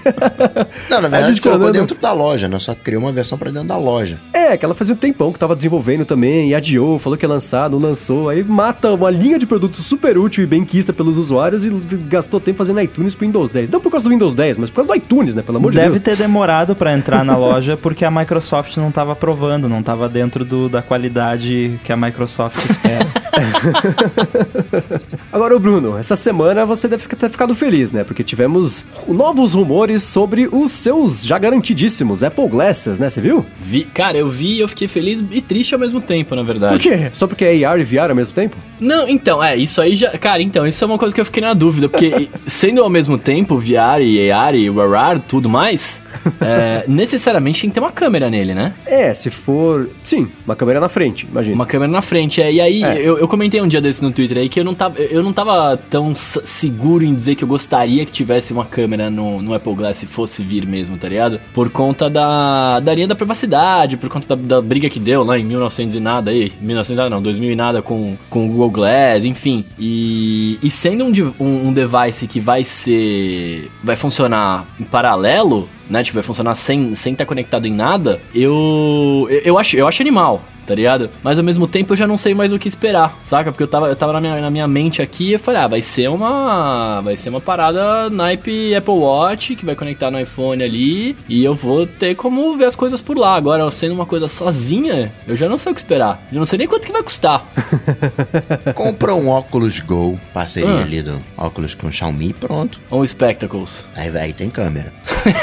Não, na verdade, colocou falando- dentro da loja, né? Só criou uma versão pra dentro da loja. É, que ela fazia um tempão que tava desenvolvendo também, e adiou, falou que ia lançar, não lançou, aí mata uma linha de produto super útil e bem quista pelos usuários e gastou tempo fazendo iTunes pro Windows 10. Não por causa do Windows 10, mas por causa do iTunes, né? Pelo amor de Deve Deus. ter demorado pra entrar na loja porque a Microsoft não tava aprovando, não tava dentro do- da qualidade que a Microsoft espera. Agora, Bruno, essa semana você deve ter ficado feliz, né? Porque tivemos novos rumores sobre os seus já garantidíssimos Apple Glasses, né? Você viu? Vi, cara, eu vi e eu fiquei feliz e triste ao mesmo tempo, na Por verdade. quê? Só porque é AR e VR ao mesmo tempo? Não, então, é, isso aí já. Cara, então, isso é uma coisa que eu fiquei na dúvida, porque sendo ao mesmo tempo VR e AR e WAR tudo mais, é, necessariamente tem que ter uma câmera nele, né? É, se for. Sim, uma câmera na frente, imagina. Uma câmera na frente, é. E aí, É. eu, eu comentei um dia desse no Twitter aí que eu não tava, eu não tava tão seguro em dizer que eu gostaria que tivesse uma câmera no, no Apple Glass se fosse vir mesmo, tá ligado? Por conta da, da linha da privacidade, por conta da, da briga que deu lá em 1900 e nada aí. 1900 e nada não, 2000 e nada com, com o Google Glass, enfim. E, e sendo um, um, um device que vai ser. vai funcionar em paralelo, né? Tipo, vai funcionar sem estar sem tá conectado em nada, eu. Eu, eu acho, eu acho animal. Tá ligado? Mas ao mesmo tempo eu já não sei mais o que esperar, saca? Porque eu tava, eu tava na, minha, na minha mente aqui e eu falei, ah, vai ser uma. Vai ser uma parada naipe Apple Watch que vai conectar no iPhone ali. E eu vou ter como ver as coisas por lá. Agora, sendo uma coisa sozinha, eu já não sei o que esperar. Eu não sei nem quanto que vai custar. Compra um óculos Go, parceria Ah. ali do óculos com Xiaomi, pronto. Ou Spectacles. Aí, aí tem câmera.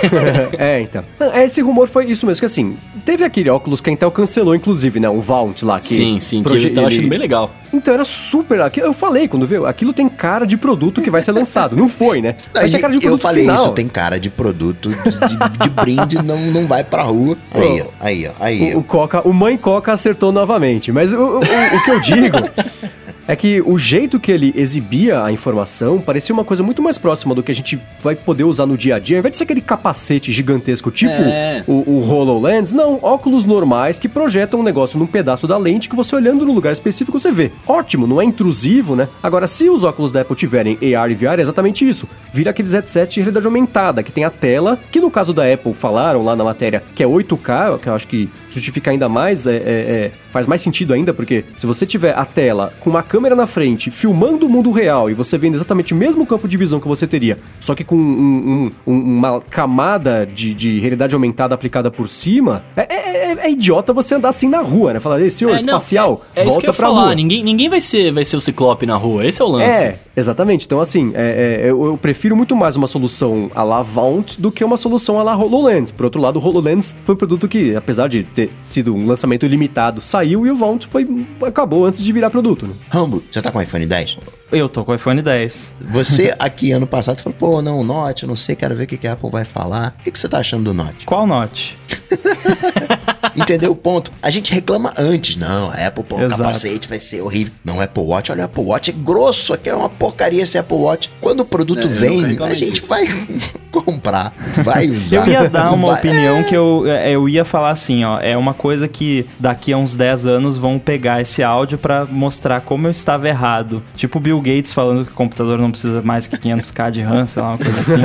é, então. Esse rumor foi isso mesmo, que assim, teve aquele óculos que a Intel cancelou, inclusive, né? O Vaunt lá. Que sim, sim, que eu tava ele- achando bem legal. Então era super. Eu falei quando viu, aquilo tem cara de produto que vai ser lançado. Não foi, né? Mas tinha cara de eu produto falei final. isso, tem cara de produto de, de- de brinde, não, não vai pra rua. Aí, ó, aí, ó, aí. O, o Coca, o Mãe Coca acertou novamente. Mas o, o- o- o que eu digo é que o jeito que ele exibia a informação parecia uma coisa muito mais próxima do que a gente vai poder usar no dia a dia. Ao invés de ser aquele capacete gigantesco tipo É. o, o HoloLens, não, óculos normais que projetam um negócio num pedaço da lente que você olhando no lugar específico você vê. Ótimo, não é intrusivo, né? Agora, se os óculos da Apple tiverem AR e VR, é exatamente isso. Vira aqueles headsets de realidade aumentada, que tem a tela, que no caso da Apple falaram lá na matéria que é 8K, que eu acho que justifica ainda mais, é, é- é- faz mais sentido ainda, porque se você tiver a tela com uma câmera na frente, filmando o mundo real, e você vendo exatamente o mesmo campo de visão que você teria, só que com um- um- um- uma camada de, de realidade aumentada aplicada por cima, é, é- é- é idiota você andar assim na rua, né? Falar, ei, senhor É, não, espacial, isso volta ia pra falar. rua. Ninguém, ninguém vai, ser, vai ser o Ciclope na rua. Esse é o lance. É, exatamente. Então, assim, eu, eu prefiro muito mais uma solução à la Vaunt do que uma solução à la HoloLens. Por outro lado, o HoloLens foi um produto que, apesar de ter sido um lançamento limitado, saiu e o Vaunt foi, acabou antes de virar produto. Né? Rambo, você tá com o iPhone 10? Eu tô com o iPhone 10. Você aqui ano passado falou, pô, não, o Note, eu não sei, quero ver o que, que a Apple vai falar. O que, que você tá achando do Note? Qual Note? Entendeu o ponto? A gente reclama antes. Não, a Apple, pô, o Exato. capacete vai ser horrível. Não, o Apple Watch, olha, o Apple Watch é grosso, aqui é uma porcaria esse Apple Watch. Quando o produto É, vem, a gente disso. vai comprar, vai usar. Eu ia dar uma vai- opinião que eu, é, eu ia falar assim, ó. É uma coisa que daqui a uns 10 anos vão pegar esse áudio pra mostrar como eu estava errado. Tipo o Bill Gates falando que o computador não precisa mais que 500k de RAM, sei lá, uma coisa assim.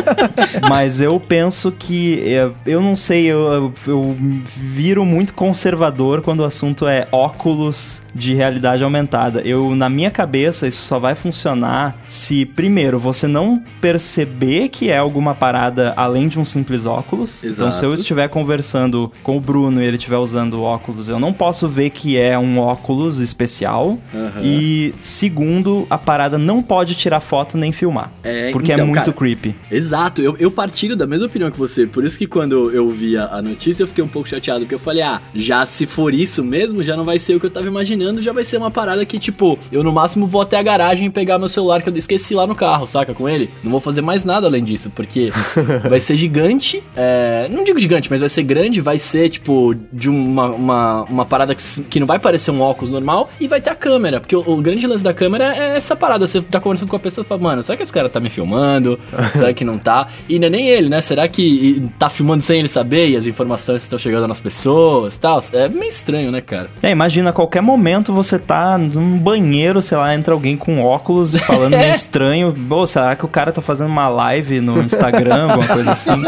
Mas eu penso que. é, Eu não sei, eu, eu, viro muito conservador quando o assunto é óculos de realidade aumentada. Eu, na minha cabeça, isso só vai funcionar se, primeiro, você não perceber que é alguma parada além de um simples óculos. Então, se eu Exato. estiver conversando com o Bruno e ele estiver usando óculos, eu não posso ver que é um óculos especial. Aham. E, segundo, a parada não pode tirar foto nem filmar. É, porque é então, muito cara, creepy. Exato, eu, eu partilho da mesma opinião que você. Por isso que quando eu vi a, notícia eu fiquei um pouco chateado. Porque eu falei, ah, já se for isso mesmo, já não vai ser o que eu tava imaginando. Já vai ser uma parada que, tipo, eu no máximo vou até a garagem e pegar meu celular que eu esqueci lá no carro, saca? Com ele. Não vou fazer mais nada além disso. Porque vai ser gigante. é, não digo gigante, mas vai ser grande. Vai ser, tipo, de uma, uma, uma parada que, que não vai parecer um óculos normal. E vai ter a câmera. Porque o, o grande lance da câmera é essa parada. Você tá conversando com a pessoa e fala, mano, será que esse cara tá me filmando? será que não tá? E não é nem ele, né? Será que tá filmando sem ele saber e as informações estão chegando nas pessoas e tal? É meio estranho, né, cara? É, imagina, a qualquer momento você tá num banheiro, sei lá, entra alguém com óculos falando meio estranho. Pô, será que o cara tá fazendo uma live no Instagram, alguma coisa assim?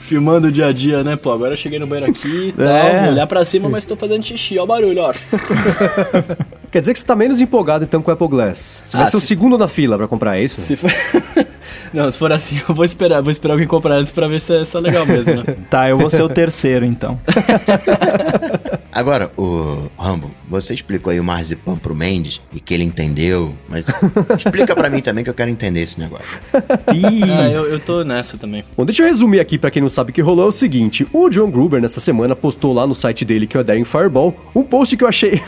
Filmando o dia a dia, né? Pô, agora eu cheguei no banheiro aqui e tal, É. vou olhar pra cima, mas tô fazendo xixi, ó o barulho, ó. Quer dizer que você tá menos empolgado então com o Apple Glass. Você vai Ah, ser o se- segundo na fila pra comprar é isso? Se for... Não, se for assim, eu vou esperar, vou esperar alguém comprar antes pra ver se é, se é legal mesmo, né? Tá, eu vou ser o terceiro então. Agora, o Rambo, você explicou aí o marzipan pro Mendes e que ele entendeu, mas explica pra mim também que eu quero entender esse negócio. Ih, Ah, eu, eu tô nessa também. Bom, deixa eu resumir aqui pra quem não sabe o que rolou. É o seguinte: o John Gruber, nessa semana, postou lá no site dele, que é o Daring Fireball, um post que eu achei.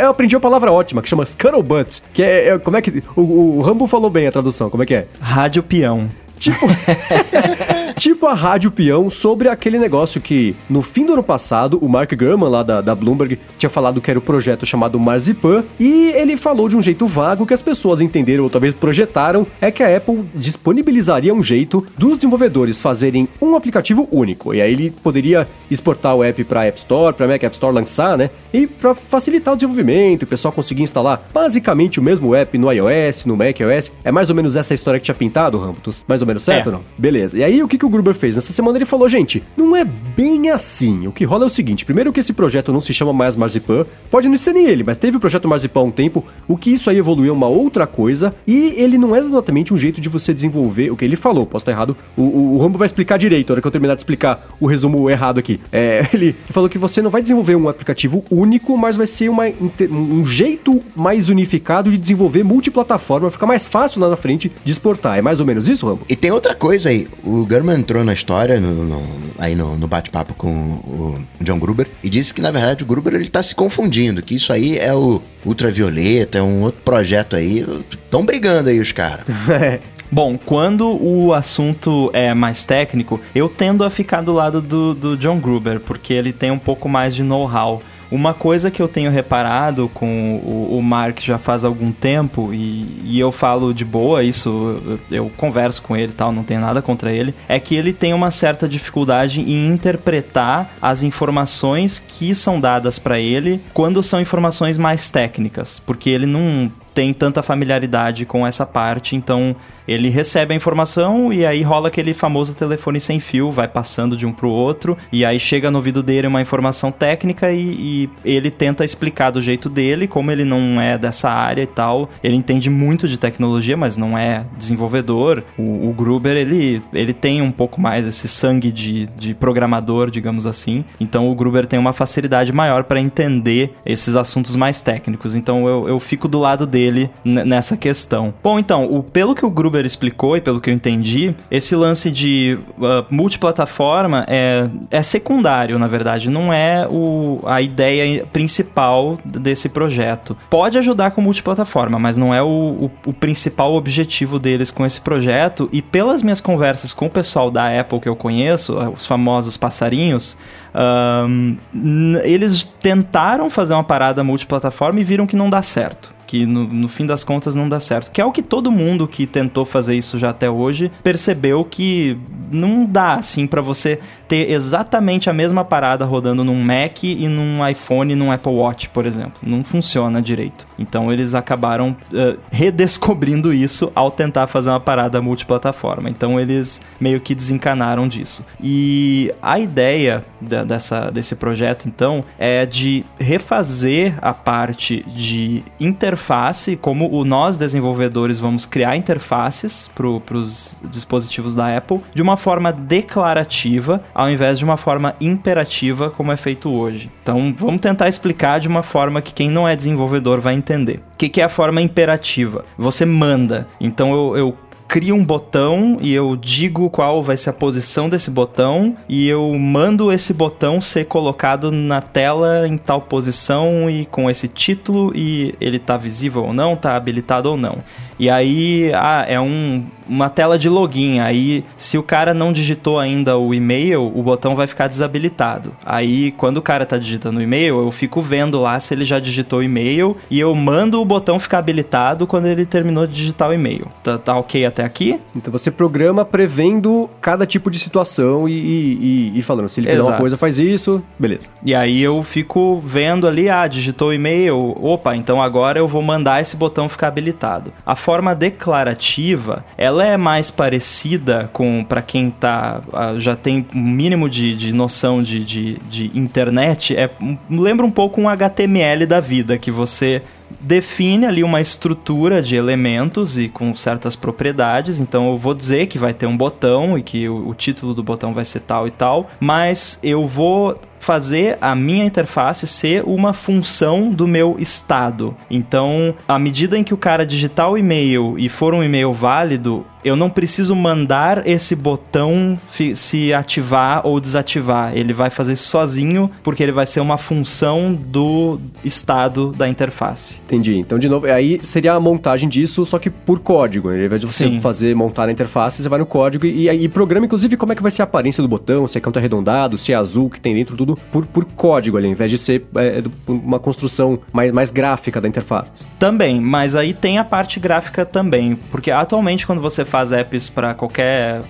eu aprendi uma palavra ótima, que chama Scuttlebutt. Que é. é- como é que. O, o Rambo falou bem a tradução, como é que é? Rádio peão. Tipo. tipo a Rádio Peão sobre aquele negócio que, no fim do ano passado, o Mark Gurman, lá da, da Bloomberg, tinha falado que era o projeto chamado Marzipan, e ele falou de um jeito vago que as pessoas entenderam ou talvez projetaram, é que a Apple disponibilizaria um jeito dos desenvolvedores fazerem um aplicativo único. E aí ele poderia exportar o app para App Store, para Mac App Store lançar, né? E para facilitar o desenvolvimento, o pessoal conseguir instalar basicamente o mesmo app no iOS, no macOS. É mais ou menos essa história que tinha pintado, Rambus? Mais ou menos certo É. ou não? Beleza. E aí o que, que o Gruber fez? Nessa semana ele falou, gente, não é bem assim. O que rola é o seguinte: primeiro que esse projeto não se chama mais Marzipan, pode não ser nem ele, mas teve o projeto Marzipan há um tempo, o que isso aí evoluiu é uma outra coisa, e ele não é exatamente um jeito de você desenvolver o que ele falou. Posso estar errado. O, o, o Rambo vai explicar direito, na hora que eu terminar de explicar o resumo errado aqui. É, ele falou que você não vai desenvolver um aplicativo único, mas vai ser uma, um jeito mais unificado de desenvolver multiplataforma, ficar mais fácil lá na frente de exportar. É mais ou menos isso, Rambo? E tem outra coisa aí. O Gurman entrou na história, no- no- aí no, no bate-papo com o John Gruber, e disse que, na verdade, o Gruber ele tá se confundindo, que isso aí é o Ultravioleta, é um outro projeto aí. Estão brigando aí os caras. Bom, quando o assunto é mais técnico, eu tendo a ficar do lado do, do John Gruber, porque ele tem um pouco mais de know-how. Uma coisa que eu tenho reparado com o, o Mark já faz algum tempo, e, e eu falo de boa, isso eu, converso com ele e tal, não tenho nada contra ele, é que ele tem uma certa dificuldade em interpretar as informações que são dadas para ele quando são informações mais técnicas, porque ele não tem tanta familiaridade com essa parte, então ele recebe a informação e aí rola aquele famoso telefone sem fio, vai passando de um pro outro, e aí chega no ouvido dele uma informação técnica e, e ele tenta explicar do jeito dele, como ele não é dessa área e tal, ele entende muito de tecnologia, mas não é desenvolvedor. O, o Gruber, ele, ele tem um pouco mais esse sangue de, de programador, digamos assim, então o Gruber tem uma facilidade maior para entender esses assuntos mais técnicos, então eu, eu fico do lado dele n- nessa questão. Bom, então, o, pelo que o Gruber explicou e pelo que eu entendi, esse lance de uh, multiplataforma é, é secundário, na verdade, não é o, a ideia principal desse projeto. Pode ajudar com multiplataforma, mas não é o, o, o principal objetivo deles com esse projeto. E pelas minhas conversas com o pessoal da Apple que eu conheço, os famosos passarinhos, n- eles tentaram fazer uma parada multiplataforma e viram que não dá certo. Que no, no fim das contas não dá certo. Que é o que todo mundo que tentou fazer isso já até hoje percebeu que não dá assim pra você ter exatamente a mesma parada rodando num Mac e num iPhone e num Apple Watch, por exemplo. Não funciona direito. Então eles acabaram eh, redescobrindo isso ao tentar fazer uma parada multiplataforma. Então eles meio que desencanaram disso. E a ideia dessa, desse projeto, então, é de refazer a parte de interface, como o, nós desenvolvedores vamos criar interfaces para os dispositivos da Apple, de uma forma declarativa, ao invés de uma forma imperativa, como é feito hoje. Então, vamos tentar explicar de uma forma que quem não é desenvolvedor vai entender. O que, que é a forma imperativa? Você manda. Então, eu, eu crio um botão e eu digo qual vai ser a posição desse botão e eu mando esse botão ser colocado na tela em tal posição e com esse título e ele tá visível ou não, tá habilitado ou não. E aí, ah, é um, uma tela de login. Aí, se o cara não digitou ainda o e-mail, o botão vai ficar desabilitado. Aí, quando o cara tá digitando o e-mail, eu fico vendo lá se ele já digitou o e-mail e eu mando o botão ficar habilitado quando ele terminou de digitar o e-mail. Tá, tá ok até aqui? Então você programa prevendo cada tipo de situação e, e- e- falando, se ele fizer uma Exato. coisa, faz isso, beleza. E aí eu fico vendo ali, ah, digitou o e-mail, opa, então agora eu vou mandar esse botão ficar habilitado. A forma declarativa, ela é mais parecida com, para quem tá, ah, já tem um mínimo de, de noção de, de, de internet, é, lembra um pouco um HTML da vida, que você define ali uma estrutura de elementos e com certas propriedades. Então eu vou dizer que vai ter um botão e que o, o título do botão vai ser tal e tal, mas eu vou fazer a minha interface ser uma função do meu estado. Então, à medida em que o cara digitar o e-mail e for um e-mail válido, eu não preciso mandar esse botão se ativar ou desativar. Ele vai fazer isso sozinho, porque ele vai ser uma função do estado da interface. Entendi. Então, de novo, aí seria a montagem disso, só que por código. Ao invés de você Sim. fazer, montar na interface, você vai no código e, e, programa, inclusive, como é que vai ser a aparência do botão, se é canto arredondado, se é azul, que tem dentro, tudo por, por código ali, ao invés de ser é, uma construção mais, mais gráfica da interface. Também, mas aí tem a parte gráfica também, porque atualmente quando você faz apps para qualquer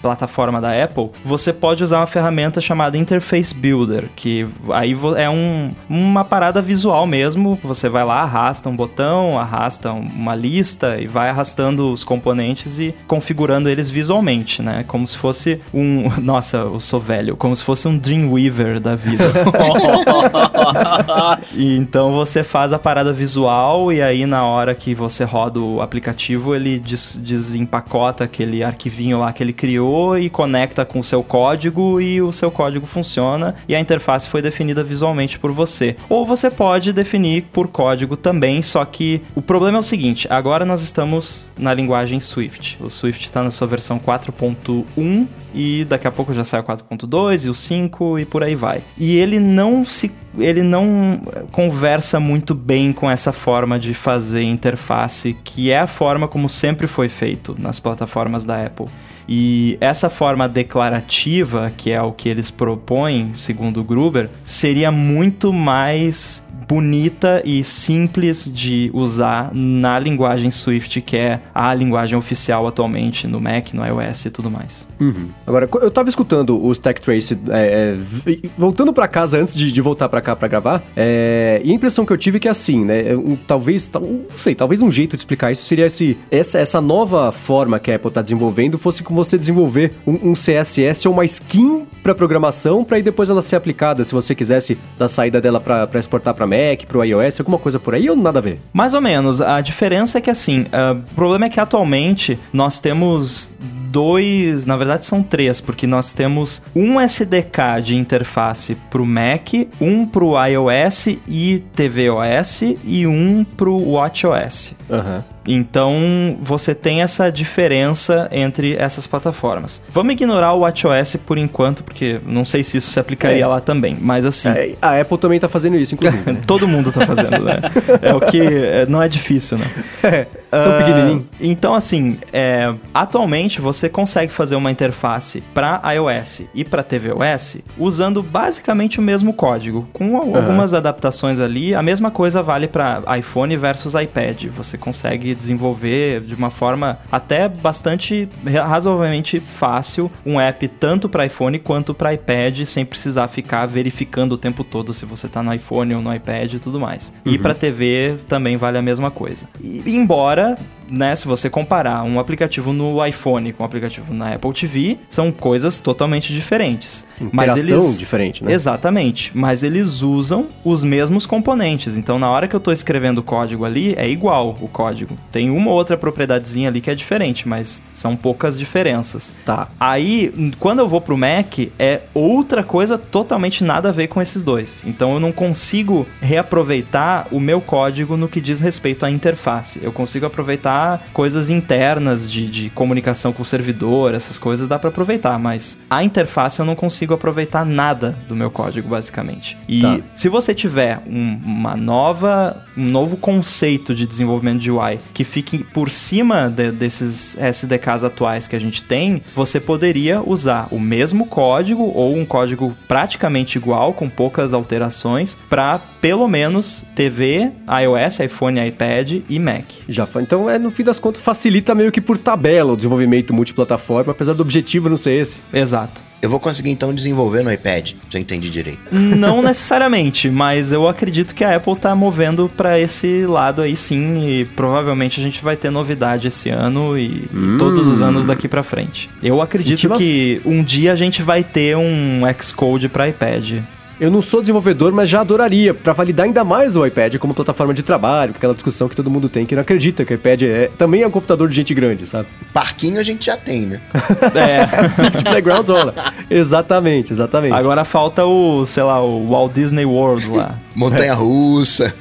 plataforma da Apple, você pode usar uma ferramenta chamada Interface Builder, que aí é um, uma parada visual mesmo. Você vai lá, arrasta um botão, arrasta uma lista e vai arrastando os componentes e configurando eles visualmente, né? Como se fosse um. Nossa, eu sou velho. Como se fosse um Dreamweaver da vida. e então você faz a parada visual e aí na hora que você roda o aplicativo, ele des desempacota aquele arquivinho lá, aquele criou e conecta com o seu código e o seu código funciona e a interface foi definida visualmente por você. Ou você pode definir por código também, só que o problema é o seguinte: agora nós estamos na linguagem Swift. O Swift está na sua versão 4.1 e daqui a pouco já sai o 4.2 e o 5 e por aí vai. E ele não se ele não conversa muito bem com essa forma de fazer interface, que é a forma como sempre foi feito nas plataformas da Apple. E essa forma declarativa, que é o que eles propõem, segundo Gruber, seria muito mais bonita e simples de usar na linguagem Swift, que é a linguagem oficial atualmente no Mac, no iOS e tudo mais. Uhum. Agora, eu tava escutando os Tech Trace é, é, voltando para casa antes de, de voltar para cá para gravar, é, e a impressão que eu tive é que assim, né, um, talvez, não sei, talvez um jeito de explicar isso seria esse, essa, essa nova forma que a Apple tá desenvolvendo fosse com você desenvolver um, um CSS ou uma skin para programação para depois ela ser aplicada, se você quisesse da saída dela para exportar para Mac, para o iOS, alguma coisa por aí ou nada a ver? Mais ou menos. A diferença é que assim, uh, o problema é que atualmente nós temos dois, na verdade são três, porque nós temos um SDK de interface para o Mac, um para o iOS e tvOS e um para o WatchOS. Uhum. Então você tem essa diferença entre essas plataformas. Vamos ignorar o WatchOS por enquanto, porque não sei se isso se aplicaria é. lá também, mas assim. É, a Apple também está fazendo isso, inclusive. Né? Todo mundo está fazendo, né? É o que é, não é difícil, né? É, tão uh. Então, assim, é, atualmente você consegue fazer uma interface para iOS e para tvOS usando basicamente o mesmo código, com uhum. algumas adaptações ali. A mesma coisa vale para iPhone versus iPad. Você consegue desenvolver de uma forma até bastante razoavelmente fácil um app tanto para iPhone quanto para iPad sem precisar ficar verificando o tempo todo se você está no iPhone ou no iPad e tudo mais. Uhum. E para TV também vale a mesma coisa. E, embora né, se você comparar um aplicativo no iPhone com um aplicativo na Apple TV, são coisas totalmente diferentes. Sim, mas eles diferente, né? Exatamente, mas eles usam os mesmos componentes. Então, na hora que eu estou escrevendo o código ali, é igual o código. Tem uma outra propriedadezinha ali que é diferente, mas são poucas diferenças. Tá. Aí, quando eu vou pro Mac, é outra coisa totalmente nada a ver com esses dois. Então, eu não consigo reaproveitar o meu código no que diz respeito à interface. Eu consigo aproveitar coisas internas de, de comunicação com o servidor, essas coisas dá para aproveitar, mas a interface eu não consigo aproveitar nada do meu código, basicamente. E tá. se você tiver um, uma nova, um novo conceito de desenvolvimento de UI que fique por cima de, desses SDKs atuais que a gente tem, você poderia usar o mesmo código ou um código praticamente igual, com poucas alterações, para pelo menos TV, iOS, iPhone, iPad e Mac. Já foi. Então é no fim das contas, facilita meio que por tabela o desenvolvimento multiplataforma, apesar do objetivo não ser esse. Exato. Eu vou conseguir então desenvolver no iPad, se eu entendi direito. Não necessariamente, mas eu acredito que a Apple tá movendo para esse lado aí sim, e provavelmente a gente vai ter novidade esse ano e, hum. e todos os anos daqui para frente. Eu acredito que um dia a gente vai ter um Xcode para iPad. Eu não sou desenvolvedor, mas já adoraria, para validar ainda mais o iPad como plataforma de trabalho, aquela discussão que todo mundo tem, que não acredita que o iPad é, também é um computador de gente grande, sabe? Parquinho a gente já tem, né? É. Swift Playgrounds rola. Exatamente, exatamente. Agora falta o, sei lá, o Walt Disney World lá. Montanha russa.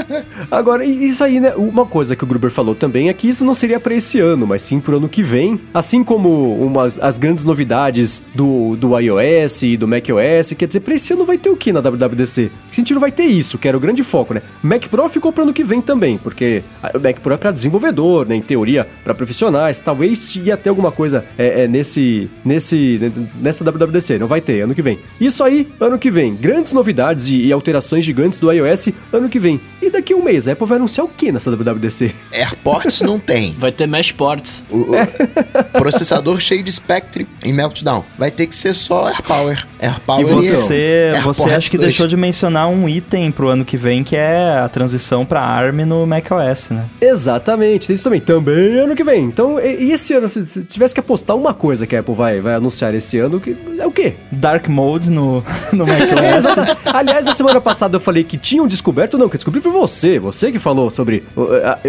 Agora, isso aí, né? Uma coisa que o Gruber falou também é que isso não seria para esse ano, mas sim pro ano que vem. Assim como umas, as grandes novidades do, do iOS e do macOS. Quer dizer, pra esse ano vai ter o que na WWDC? Que não vai ter isso, que era o grande foco, né? Mac Pro ficou pro ano que vem também, porque o Mac Pro é pra desenvolvedor, né? Em teoria, para profissionais. Talvez ia ter alguma coisa é, é, nesse, nesse, nessa WWDC. Não vai ter, ano que vem. Isso aí, ano que vem. Grandes novidades e, e alterações gigantes do iOS ano que vem. E daqui a um mês, a Apple vai anunciar o que nessa WWDC? AirPorts não tem. Vai ter Mesh Ports. O, o processador cheio de Spectre e Meltdown. Vai ter que ser só AirPower. AirPower E você, AirPods você acha que 2. deixou de mencionar um item pro ano que vem, que é a transição pra ARM no macOS, né? Exatamente, tem isso também. Também ano que vem. Então, e, e esse ano, se, se tivesse que apostar uma coisa que a Apple vai, vai anunciar esse ano, que, é o quê? Dark Mode no, no macOS. Aliás, na semana passada eu falei que tinham descoberto, não, que descobri foi você, você que falou sobre.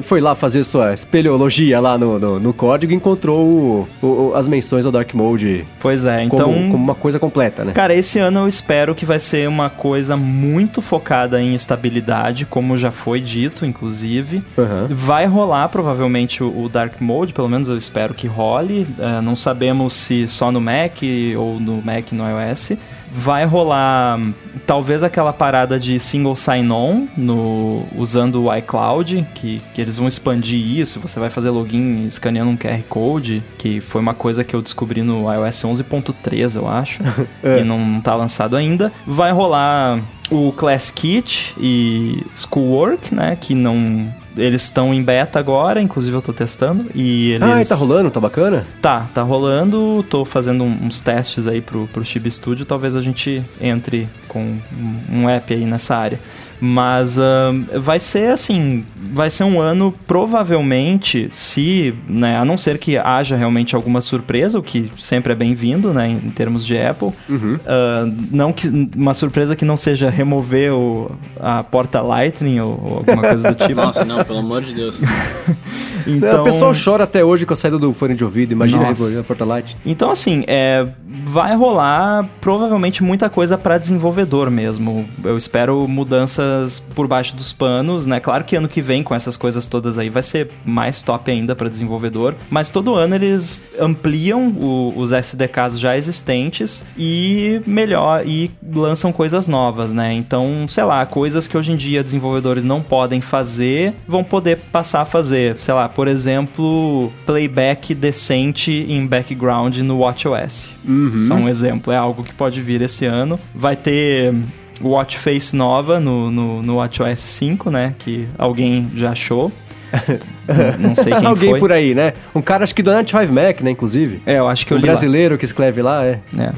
Foi lá fazer sua espeleologia lá no, no, no código e encontrou o- o- as menções ao Dark Mode pois é, como, então... como uma coisa completa, né? Cara, esse ano eu espero que vai ser uma coisa muito focada em estabilidade, como já foi dito, inclusive. Aham. Vai rolar provavelmente o, o Dark Mode, pelo menos eu espero que role. É, não sabemos se só no Mac ou no Mac no iOS. Vai rolar talvez aquela parada de single sign-on no, usando o iCloud, que, que eles vão expandir isso. Você vai fazer login escaneando um QR Code, que foi uma coisa que eu descobri no iOS 11.3, eu acho, e não, não tá lançado ainda. Vai rolar o Class Kit e Schoolwork, né, que não eles estão em beta agora, inclusive eu tô testando e eles Ah, e tá rolando, tá bacana? Tá, tá rolando, tô fazendo uns testes aí pro, pro Chibi Studio, talvez a gente entre com um, um app aí nessa área. Mas ahn, vai ser assim, vai ser um ano provavelmente, se, né, a não ser que haja realmente alguma surpresa, o que sempre é bem-vindo, né, em, termos de Apple. Uhum. Ah, não que, uma surpresa que não seja remover o, a porta Lightning ou, ou alguma coisa do tipo. Nossa, não, pelo amor de Deus. então, o pessoal chora até hoje com a saída do fone de ouvido, imagina Nossa. a porta light. Então, assim, é, vai rolar provavelmente muita coisa para desenvolvedor mesmo. Eu espero mudanças por baixo dos panos, né? Claro que ano que vem, com essas coisas todas aí, vai ser mais top ainda para desenvolvedor. Mas todo ano eles ampliam o- os SDKs já existentes e melhor e lançam coisas novas, né? Então, sei lá, coisas que hoje em dia desenvolvedores não podem fazer, vão poder passar a fazer. Sei lá, por exemplo, playback decente em background no WatchOS. Só um exemplo, é algo que pode vir esse ano. Vai ter watch face nova no, no, no WatchOS 5, né? Que alguém já achou. não, sei quem Alguém foi. por aí, né? Um cara, acho que do 95 Mac, né, inclusive. É, eu acho que eu um li lá. brasileiro que escreve lá, é. É.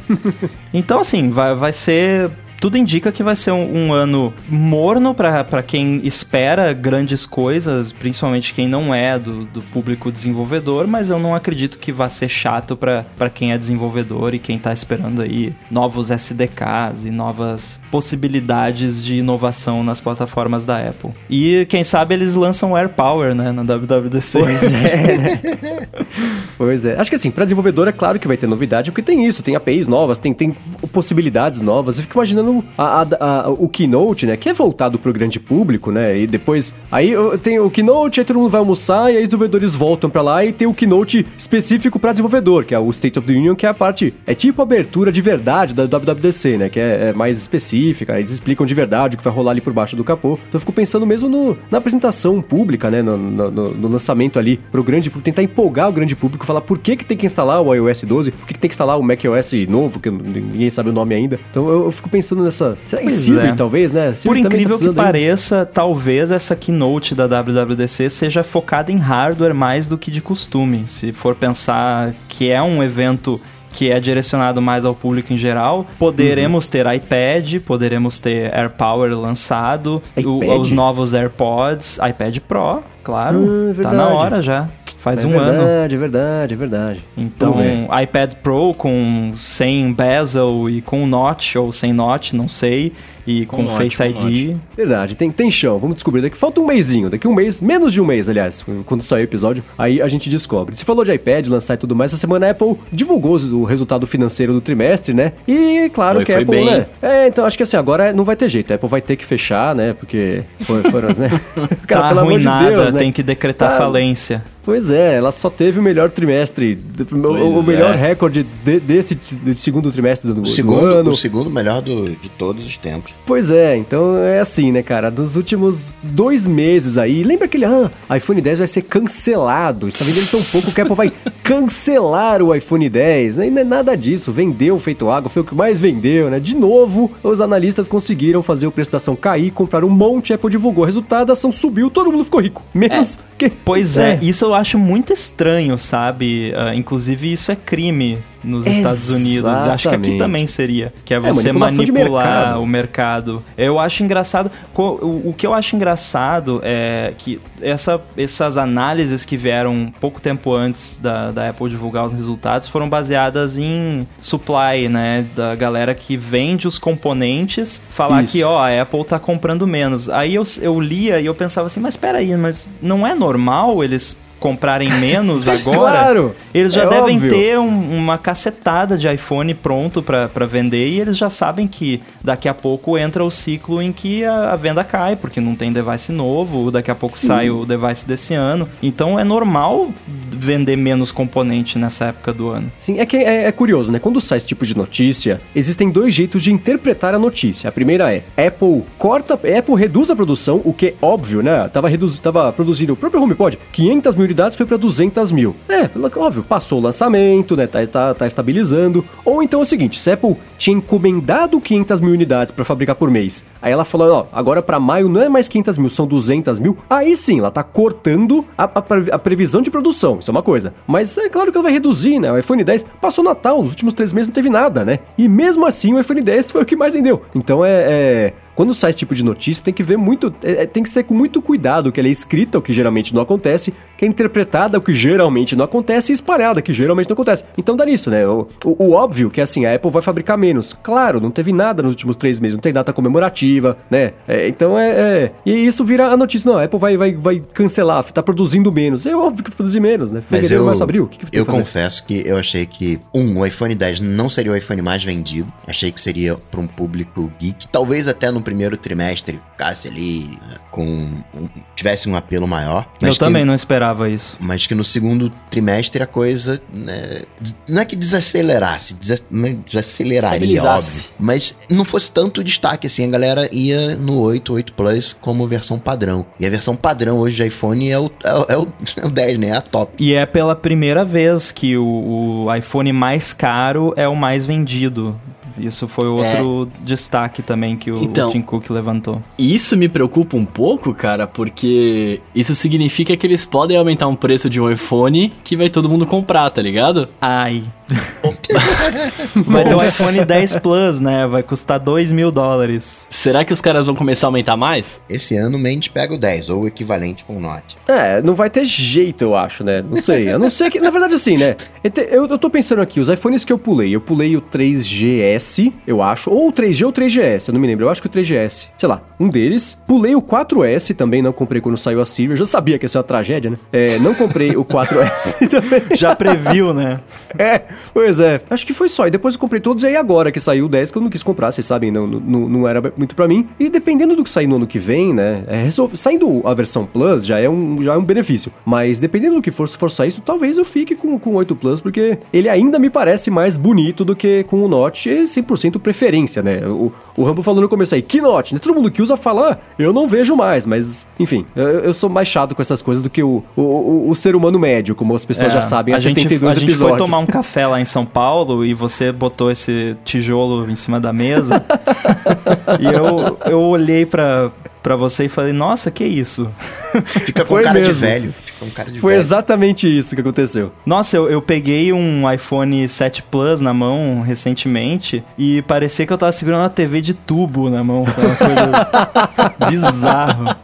Então, assim, vai, vai ser. Tudo indica que vai ser um, um ano morno pra quem espera grandes coisas, principalmente quem não é do, do público desenvolvedor, mas eu não acredito que vá ser chato pra quem é desenvolvedor e quem tá esperando aí novos SDKs e novas possibilidades de inovação nas plataformas da Apple. E quem sabe eles lançam AirPower, né, na WWDC. Pois é, né? Pois é. Acho que assim, pra desenvolvedor é claro que vai ter novidade, porque tem isso, tem APIs novas, tem, tem possibilidades novas. Eu fico imaginando a- a- a- o Keynote, né? Que é voltado pro grande público, né? E depois. Aí tem o Keynote, aí todo mundo vai almoçar, e aí os desenvolvedores voltam pra lá e tem o Keynote específico pra desenvolvedor, que é o State of the Union, que é a parte. É tipo a abertura de verdade da WWDC, né? Que é, é mais específica, eles explicam de verdade o que vai rolar ali por baixo do capô. Então eu fico pensando mesmo no- na apresentação pública, né? No, no- no- no lançamento ali pro grande público, tentar empolgar o grande público, falar por que, que tem que instalar o iOS 12, por que, que tem que instalar o macOS novo, que ninguém sabe o nome ainda. Então eu, eu fico pensando nessa. Será que Siri, é. talvez, né? Siri Por tá incrível que precisando ainda. pareça, talvez essa keynote da WWDC seja focada em hardware mais do que de costume. Se for pensar que é um evento que é direcionado mais ao público em geral, Uhum. poderemos ter iPad, poderemos ter AirPower lançado, o- os novos AirPods, iPad Pro, claro, Ah, tá na hora já. Faz é um verdade, ano. É verdade, é verdade. Então, ver. iPad Pro com sem bezel e com notch, ou sem notch, não sei, e Com com, notch, Face com ID. Verdade, tem, tem chão. Vamos descobrir daqui. Falta um mêsinho. Daqui um mês, menos de um mês, aliás, quando sair o episódio, aí a gente descobre. Se falou de iPad, lançar e tudo mais, essa semana a Apple divulgou o resultado financeiro do trimestre, né? E claro Foi- que a Apple, bem. né? É, então acho que assim, agora não vai ter jeito. A Apple vai ter que fechar, né? Porque foram, né? Cara, tá pelo amor de Deus, né? tem que decretar Tá. falência. Pois é, ela só teve o melhor trimestre, o, o Pois melhor é. recorde de- desse de segundo trimestre do, O do segundo, ano. o segundo melhor do, de todos os tempos. Pois é, então é assim, né, cara? Dos últimos dois meses aí, lembra aquele, ah, iPhone 10 vai ser cancelado. Está vendendo tão pouco que a Apple vai cancelar o iPhone 10. né? E não é nada disso, vendeu feito água, foi o que mais vendeu, né? De novo, os analistas conseguiram fazer o preço da ação cair, compraram um monte, a Apple divulgou o resultado, a ação subiu, todo mundo ficou rico. Menos que... Pois é. isso eu acho muito estranho, sabe? Ah, inclusive, isso é crime nos Estados Unidos. Acho que aqui Exatamente. também seria. Que é você manipulação de manipular mercado. o mercado. Eu acho engraçado. o que eu acho engraçado é que essa, essas análises que vieram pouco tempo antes da, da Apple divulgar os resultados foram baseadas em supply, né? Da galera que vende os componentes, falar Isso. que, ó, a Apple tá comprando menos. Aí eu, eu lia e eu pensava assim, mas peraí, mas não é normal eles comprarem menos agora? Claro! Eles já é devem óbvio. ter um- uma cacetada de iPhone pronto pra vender e eles já sabem que daqui a pouco entra o ciclo em que a, a venda cai, porque não tem device novo, daqui a pouco Sim. sai o device desse ano. Então é normal vender menos componente nessa época do ano. Sim, é que é, é curioso, né? Quando sai esse tipo de notícia, existem dois jeitos de interpretar a notícia. A primeira é, Apple corta, Apple reduz a produção, o que é óbvio, né? Tava, reduz, tava produzindo o próprio HomePod, 500 mil unidades foi para 200 mil. É, óbvio, passou o lançamento, né? Tá, tá, tá estabilizando. Ou então é o seguinte, se a Apple tinha encomendado 500 mil unidades para fabricar por mês, aí ela falou, ó, agora para maio não é mais 500 mil, são 200 mil, aí sim, ela tá cortando a, a a previsão de produção, isso é uma coisa. Mas é claro que ela vai reduzir, né? O iPhone 10 passou Natal, nos últimos três meses não teve nada, né? E mesmo assim o iPhone 10 foi o que mais vendeu. Então é... é- Quando sai esse tipo de notícia, tem que ver muito. é, é, tem que ser com muito cuidado, que ela é escrita, o que geralmente não acontece, que é interpretada, o que geralmente não acontece, e espalhada, que geralmente não acontece. Então dá nisso, né? O, o- o óbvio que assim, a Apple vai fabricar menos. Claro, não teve nada nos últimos três meses, não tem data comemorativa, né? É, então é, é- E isso vira a notícia, não, a Apple vai, vai, vai cancelar, tá produzindo menos. É óbvio que produzir menos, né? Mas Fevereiro, eu, março, abril. O que, que eu fazer? confesso que eu achei que, um, o iPhone 10 não seria o iPhone mais vendido. Achei que seria para um público geek. Talvez até no primeiro trimestre ficasse ali né, com. um- tivesse um apelo maior. Eu Mas que- também não esperava isso. Mas que no segundo trimestre a coisa. né, não é que desacelerasse, desa- não é desaceleraria, óbvio. Mas não fosse tanto destaque assim. A galera ia no 8, 8 Plus como versão padrão. E a versão padrão hoje de iPhone é o, é o, é o, é o 10, né? É a top. E é pela primeira vez que o, o iPhone mais caro é o mais vendido. Isso foi outro destaque também que o, Então- o Tim Cook levantou. E Isso me preocupa um pouco, cara, porque isso significa que eles podem aumentar um preço de um iPhone que vai todo mundo comprar, tá ligado? Ai. Vai ter o iPhone 10 Plus, né? Vai custar 2 mil dólares. Será que os caras vão começar a aumentar mais? Esse ano o Mendes pega o 10, ou o equivalente com o Note. É, não vai ter jeito, eu acho, né? Não sei. A não ser que. Na verdade, assim, né? Eu, eu tô pensando aqui, os iPhones que eu pulei. Eu pulei o 3GS, eu acho. Ou o 3G ou o 3GS, eu não me lembro. Eu acho que o 3GS. Sei lá, um deles. Pulei o 4S também, não comprei quando saiu a Siri. Eu já sabia que ia ser uma tragédia, né? É, não comprei o 4S também. Já previu, né? É, pois é. Acho que foi só. E depois eu comprei todos, e aí agora que saiu o 10, que eu não quis comprar, vocês sabem, não, não, não era muito pra mim. E dependendo do que sair no ano que vem, né? é, resolve- saindo a versão Plus já é, um, já é um benefício. Mas dependendo do que for, se for só isso, talvez eu fique com, com o 8 Plus, porque ele ainda me parece mais bonito do que com o Note, e 100% preferência, né? O, o Rambo falou no começo aí, que Note, né? Todo mundo que usa fala, "Ah, eu não vejo mais, mas enfim, eu, eu sou mais chato com essas coisas do que o, o, o, o ser humano médio, como as pessoas É, já sabem há a gente, 72 a gente episódios. foi tomar um café lá em São Paulo e você botou esse tijolo em cima da mesa. e eu, eu olhei pra, pra você e falei, nossa, que isso? Fica com Foi cara de mesmo. velho. Fica com cara de Foi velho. exatamente isso que aconteceu. Nossa, eu, eu peguei um iPhone 7 Plus na mão recentemente e parecia que eu tava segurando uma TV de tubo na mão, sabe? Uma coisa bizarro.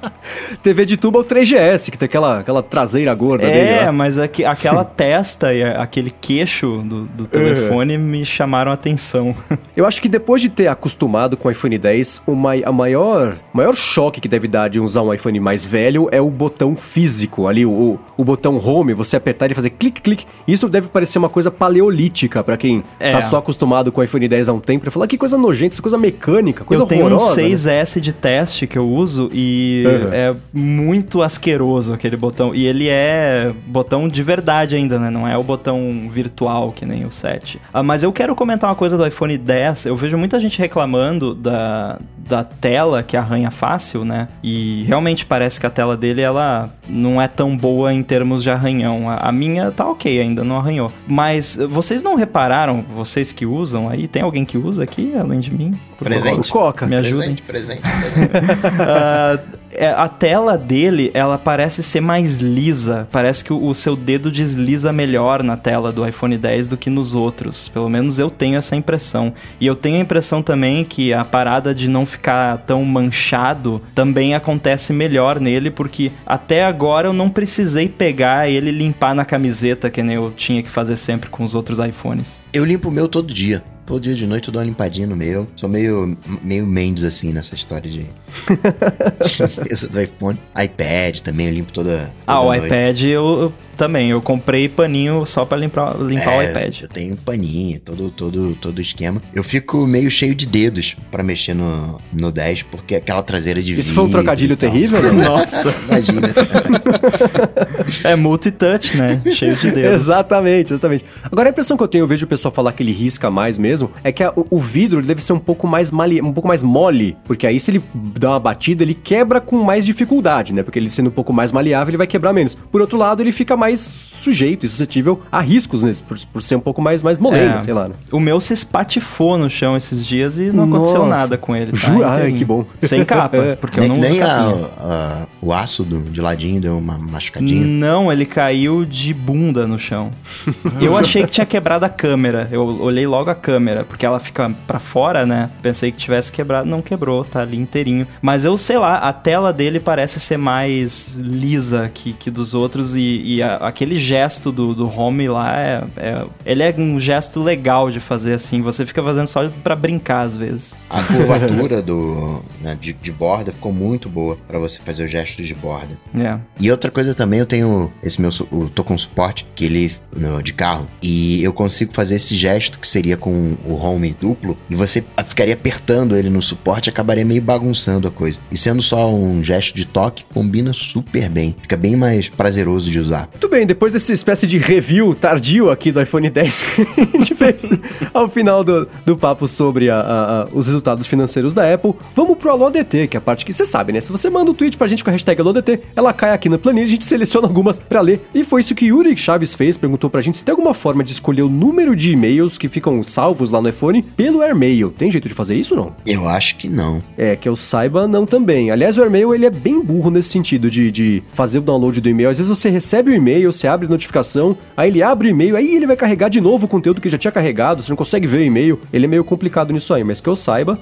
TV de tubo é o 3GS, que tem aquela, aquela traseira gorda dele. É, mas aqui- aquela testa e aquele queixo do, do telefone me chamaram a atenção. Eu acho que depois de ter acostumado com o iPhone 10, o mai, a maior, maior choque que deve dar de usar um iPhone mais velho é o botão físico. Ali, o, o botão home, você apertar e fazer clique, clique. Isso deve parecer uma coisa paleolítica pra quem É. tá só acostumado com o iPhone 10 há um tempo. Pra falar que coisa nojenta, essa coisa mecânica, coisa eu tenho horrorosa. um né? 6S de teste que eu uso e Uhum. é muito asqueroso aquele botão. E ele é botão de verdade ainda, né? Não é o botão virtual que nem o 7. Ah, mas eu quero comentar uma coisa do iPhone 10. Eu vejo muita gente reclamando da, da tela que arranha fácil, né? E realmente parece que a tela dele ela não é tão boa em termos de arranhão. A, a minha tá ok ainda, não arranhou. Mas eh, vocês não repararam, vocês que usam aí, tem alguém que usa aqui além de mim? Presente. Coca. Me ajudem. Presente, presente. presente. É, a tela dele, ela parece ser mais lisa. Parece que o, o seu dedo desliza melhor na tela do iPhone 10 do que nos outros. Pelo menos eu tenho essa impressão. E eu tenho a impressão também que a parada de não ficar tão manchado também acontece melhor nele, porque até agora eu não precisei pegar ele e limpar na camiseta, que nem eu tinha que fazer sempre com os outros iPhones. Eu limpo o meu todo dia. Todo dia de noite eu dou uma limpadinha no meu. Sou meio, meio Mendes, assim, nessa história de... Do iPhone. iPad também eu limpo toda, toda Ah, o noite. iPad eu, eu também. Eu comprei paninho só pra limpar, limpar o É, iPad. Eu tenho um paninho, todo, todo, todo esquema. Eu fico meio cheio de dedos pra mexer no, no 10, porque aquela traseira de Isso foi um trocadilho terrível, né? Nossa. Imagina. É multitouch, né? Cheio de dedos. Exatamente, exatamente. Agora a impressão que eu tenho, eu vejo o pessoal falar que ele risca mais mesmo, é que a- o, o vidro deve ser um pouco mais male, um pouco mais mole, porque aí se ele dá uma batida, ele quebra com mais dificuldade, né? Porque ele sendo um pouco mais maleável, ele vai quebrar menos. Por outro lado, ele fica mais sujeito e suscetível a riscos, né? Por, por ser um pouco mais mais molenga, É. sei lá. Né? O meu se espatifou no chão esses dias e não aconteceu Nossa. nada com ele. Tá? Jura? Ai, que bom. Sem capa, porque eu nem não nem a- a- o aço do, de ladinho deu uma machucadinha. Não, ele caiu de bunda no chão. eu achei que tinha quebrado a câmera. Eu olhei logo a câmera, porque ela fica pra fora, né? Pensei que tivesse quebrado, não quebrou, tá ali inteirinho. Mas eu sei lá, a tela dele parece ser mais lisa que, que dos outros e, e a- aquele gesto do, do home lá é, é- Ele é um gesto legal de fazer assim. Você fica fazendo só pra brincar às vezes. A curvatura do, né, de, de borda ficou muito boa pra você fazer os gestos de borda. É. E outra coisa também, eu tenho esse meu, eu tô com suporte que ele no, de carro e eu consigo fazer esse gesto que seria com o home duplo e você ficaria apertando ele no suporte, e acabaria meio bagunçando a coisa. E sendo só um gesto de toque, combina super bem, fica bem mais prazeroso de usar. Muito bem, depois dessa espécie de review tardio aqui do iPhone 10 que a gente fez ao final do, do papo sobre a- a- a- os resultados financeiros da Apple, vamos pro AloDT, que é a parte que você sabe, né? Se você manda um tweet pra gente com a hashtag AloDT, ela cai aqui na planilha, a gente seleciona algumas pra ler. E foi isso que Yuri Chaves fez, perguntou pra gente se tem alguma forma de escolher o número de e-mails que ficam salvos lá no iPhone pelo AirMail. Tem jeito de fazer isso ou não? Eu acho que não. É, que eu saiba, não também. Aliás, o e-mail ele é bem burro nesse sentido de, de fazer o download do e-mail. Às vezes você recebe o e-mail, você abre a notificação, aí ele abre o e-mail, aí ele vai carregar de novo o conteúdo que já tinha carregado, você não consegue ver o e-mail. Ele é meio complicado nisso aí, mas que eu saiba,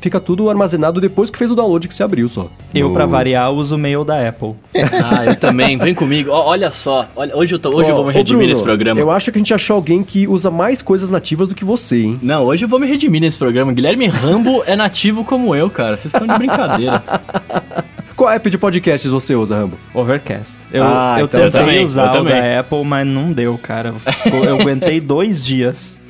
fica tudo armazenado depois que fez o download que você abriu só. Eu, pra variar, uso o mail da Apple. Ah, eu também. Vem comigo. Olha só. Olha, hoje eu, tô, hoje eu Ó, vou me redimir Bruno, nesse programa. Eu acho que a gente achou alguém que usa mais coisas nativas do que você, hein? Não, hoje eu vou me redimir nesse programa. Guilherme Rambo é nativo como eu, cara. Vocês estão de brincadeira. Qual app de podcasts você usa, Rambo? Overcast. Eu, Ah, eu então tentei também, usar eu o também. da Apple, mas não deu, cara. Eu aguentei dois dias.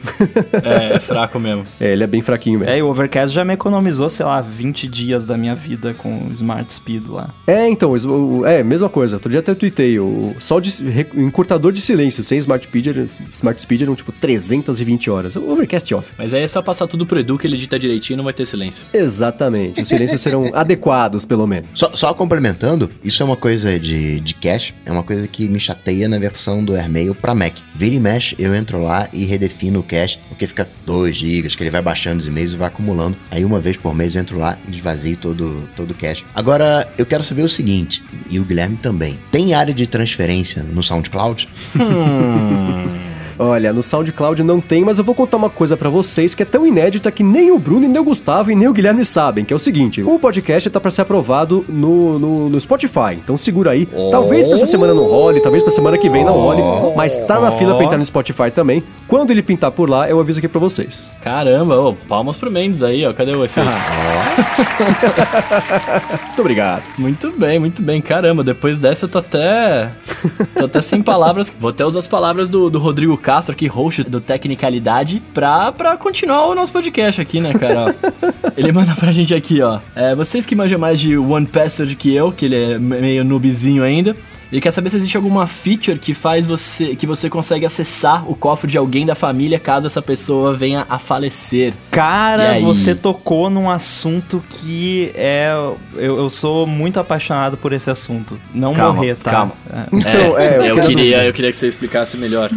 É, é fraco mesmo. É, ele é bem fraquinho mesmo. É, e o Overcast já me economizou, sei lá, 20 dias da minha vida com o Smart Speed lá. É, então, isso- o- é, mesma coisa. Outro dia até tuitei, o, só o de- re- o encurtador de silêncio, sem Smart Speed, Smart Speed eram tipo 320 horas. O Overcast, ó. Mas aí é só passar tudo pro Edu que ele edita direitinho e não vai ter silêncio. Exatamente. Os silêncios serão adequados, pelo menos. Só, só complementando, isso é uma coisa de, de cache, é uma coisa que me chateia na versão do AirMail pra Mac. Vira e mexe, eu entro lá e redefino o cache, porque fica 2 GB, que ele vai baixando os e-mails e vai acumulando. Aí uma vez por mês eu entro lá e esvazio todo, todo o cache. Agora, eu quero saber o seguinte, e o Guilherme também. Tem área de transferência no SoundCloud? Olha, no SoundCloud não tem, mas eu vou contar uma coisa pra vocês que é tão inédita que nem o Bruno, nem o Gustavo e nem o Guilherme sabem, que é o seguinte: o podcast tá pra ser aprovado no, no, no Spotify. Então segura aí. Talvez pra essa semana não role, talvez pra semana que vem não role, mas tá na fila pra entrar no Spotify também. Quando ele pintar por lá, eu aviso aqui pra vocês. Caramba, ô, palmas pro Mendes aí, ó. Cadê o efeito? Muito obrigado. Muito bem, muito bem. Caramba, depois dessa eu tô até. tô até sem palavras. Vou até usar as palavras do, do Rodrigo Castro aqui, host do Tecnicalidade, pra, pra continuar o nosso podcast aqui, né, cara? Ele manda pra gente aqui, ó. É, vocês que manjam mais de One Password que eu, que ele é meio noobzinho ainda. Ele quer saber se existe alguma feature que faz você que você consegue acessar o cofre de alguém da família caso essa pessoa venha a falecer. Cara, você tocou num assunto que é. Eu, eu sou muito apaixonado por esse assunto. Não Calma, morrer, tá? calma. É. Então, é, eu eu, na queria, eu queria que você explicasse melhor.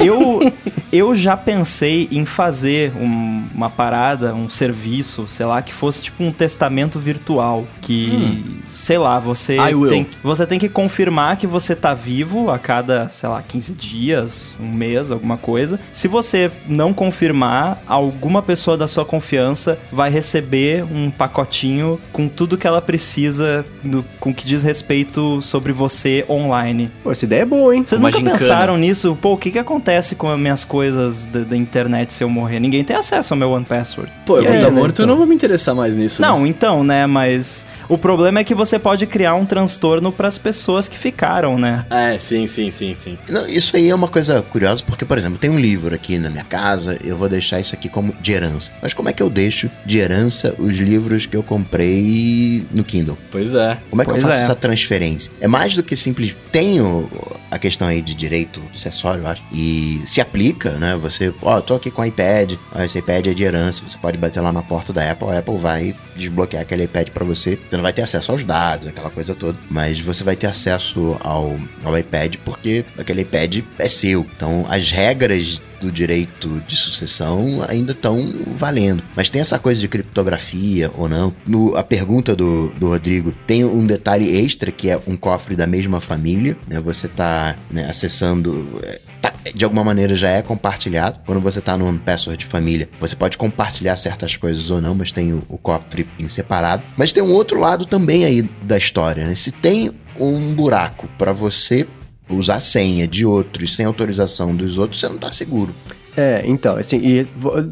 Eu, eu já pensei em fazer um- uma parada, um serviço, sei lá, que fosse tipo um testamento virtual. Que, sei lá, você I will. tem, você tem que confirmar que você tá vivo a cada, sei lá, 15 dias, um mês, alguma coisa. Se você não confirmar, alguma pessoa da sua confiança vai receber um pacotinho com tudo que ela precisa no- com que diz respeito sobre você online. Pô, essa ideia é boa, hein? Vocês Uma nunca gincana. pensaram nisso? Pô, o que que acontece com as minhas coisas da, da internet se eu morrer? Ninguém tem acesso ao meu One Password. Pô, eu vou estar né, morto, então? eu não vou me interessar mais nisso. Não, né? então, né? Mas o problema é que você pode criar um transtorno pras pessoas que ficaram, né? É, sim, sim, sim, sim. Não, isso aí é uma coisa curiosa, porque, por exemplo, tem um livro aqui na minha casa, eu vou deixar isso aqui como de herança. Mas como é que eu deixo de herança os livros que eu comprei no Kindle? Pois é. Como é que Pois eu faço é. essa transferência? É mais do que simples. Tenho a questão aí de direito sucessório, acho. E se aplica, né? Você, ó, eu tô aqui com o iPad, esse iPad é de herança. Você pode bater lá na porta da Apple, a Apple vai desbloquear aquele iPad pra você. Você não vai ter acesso aos dados, aquela coisa toda. Mas você vai ter acesso ao, ao iPad porque aquele iPad é seu. Então as regras do direito de sucessão ainda estão valendo. Mas tem essa coisa de criptografia ou não. No, a pergunta do, do Rodrigo tem um detalhe extra que é um cofre da mesma família. Né? Você está acessando. é, tá- de alguma maneira já é compartilhado. Quando você está no password de família, você pode compartilhar certas coisas ou não, mas tem o, o cofre em separado. Mas tem um outro lado também aí da história. Né? Se tem um buraco para você usar senha de outros sem autorização dos outros, você não tá seguro. É, então, assim, e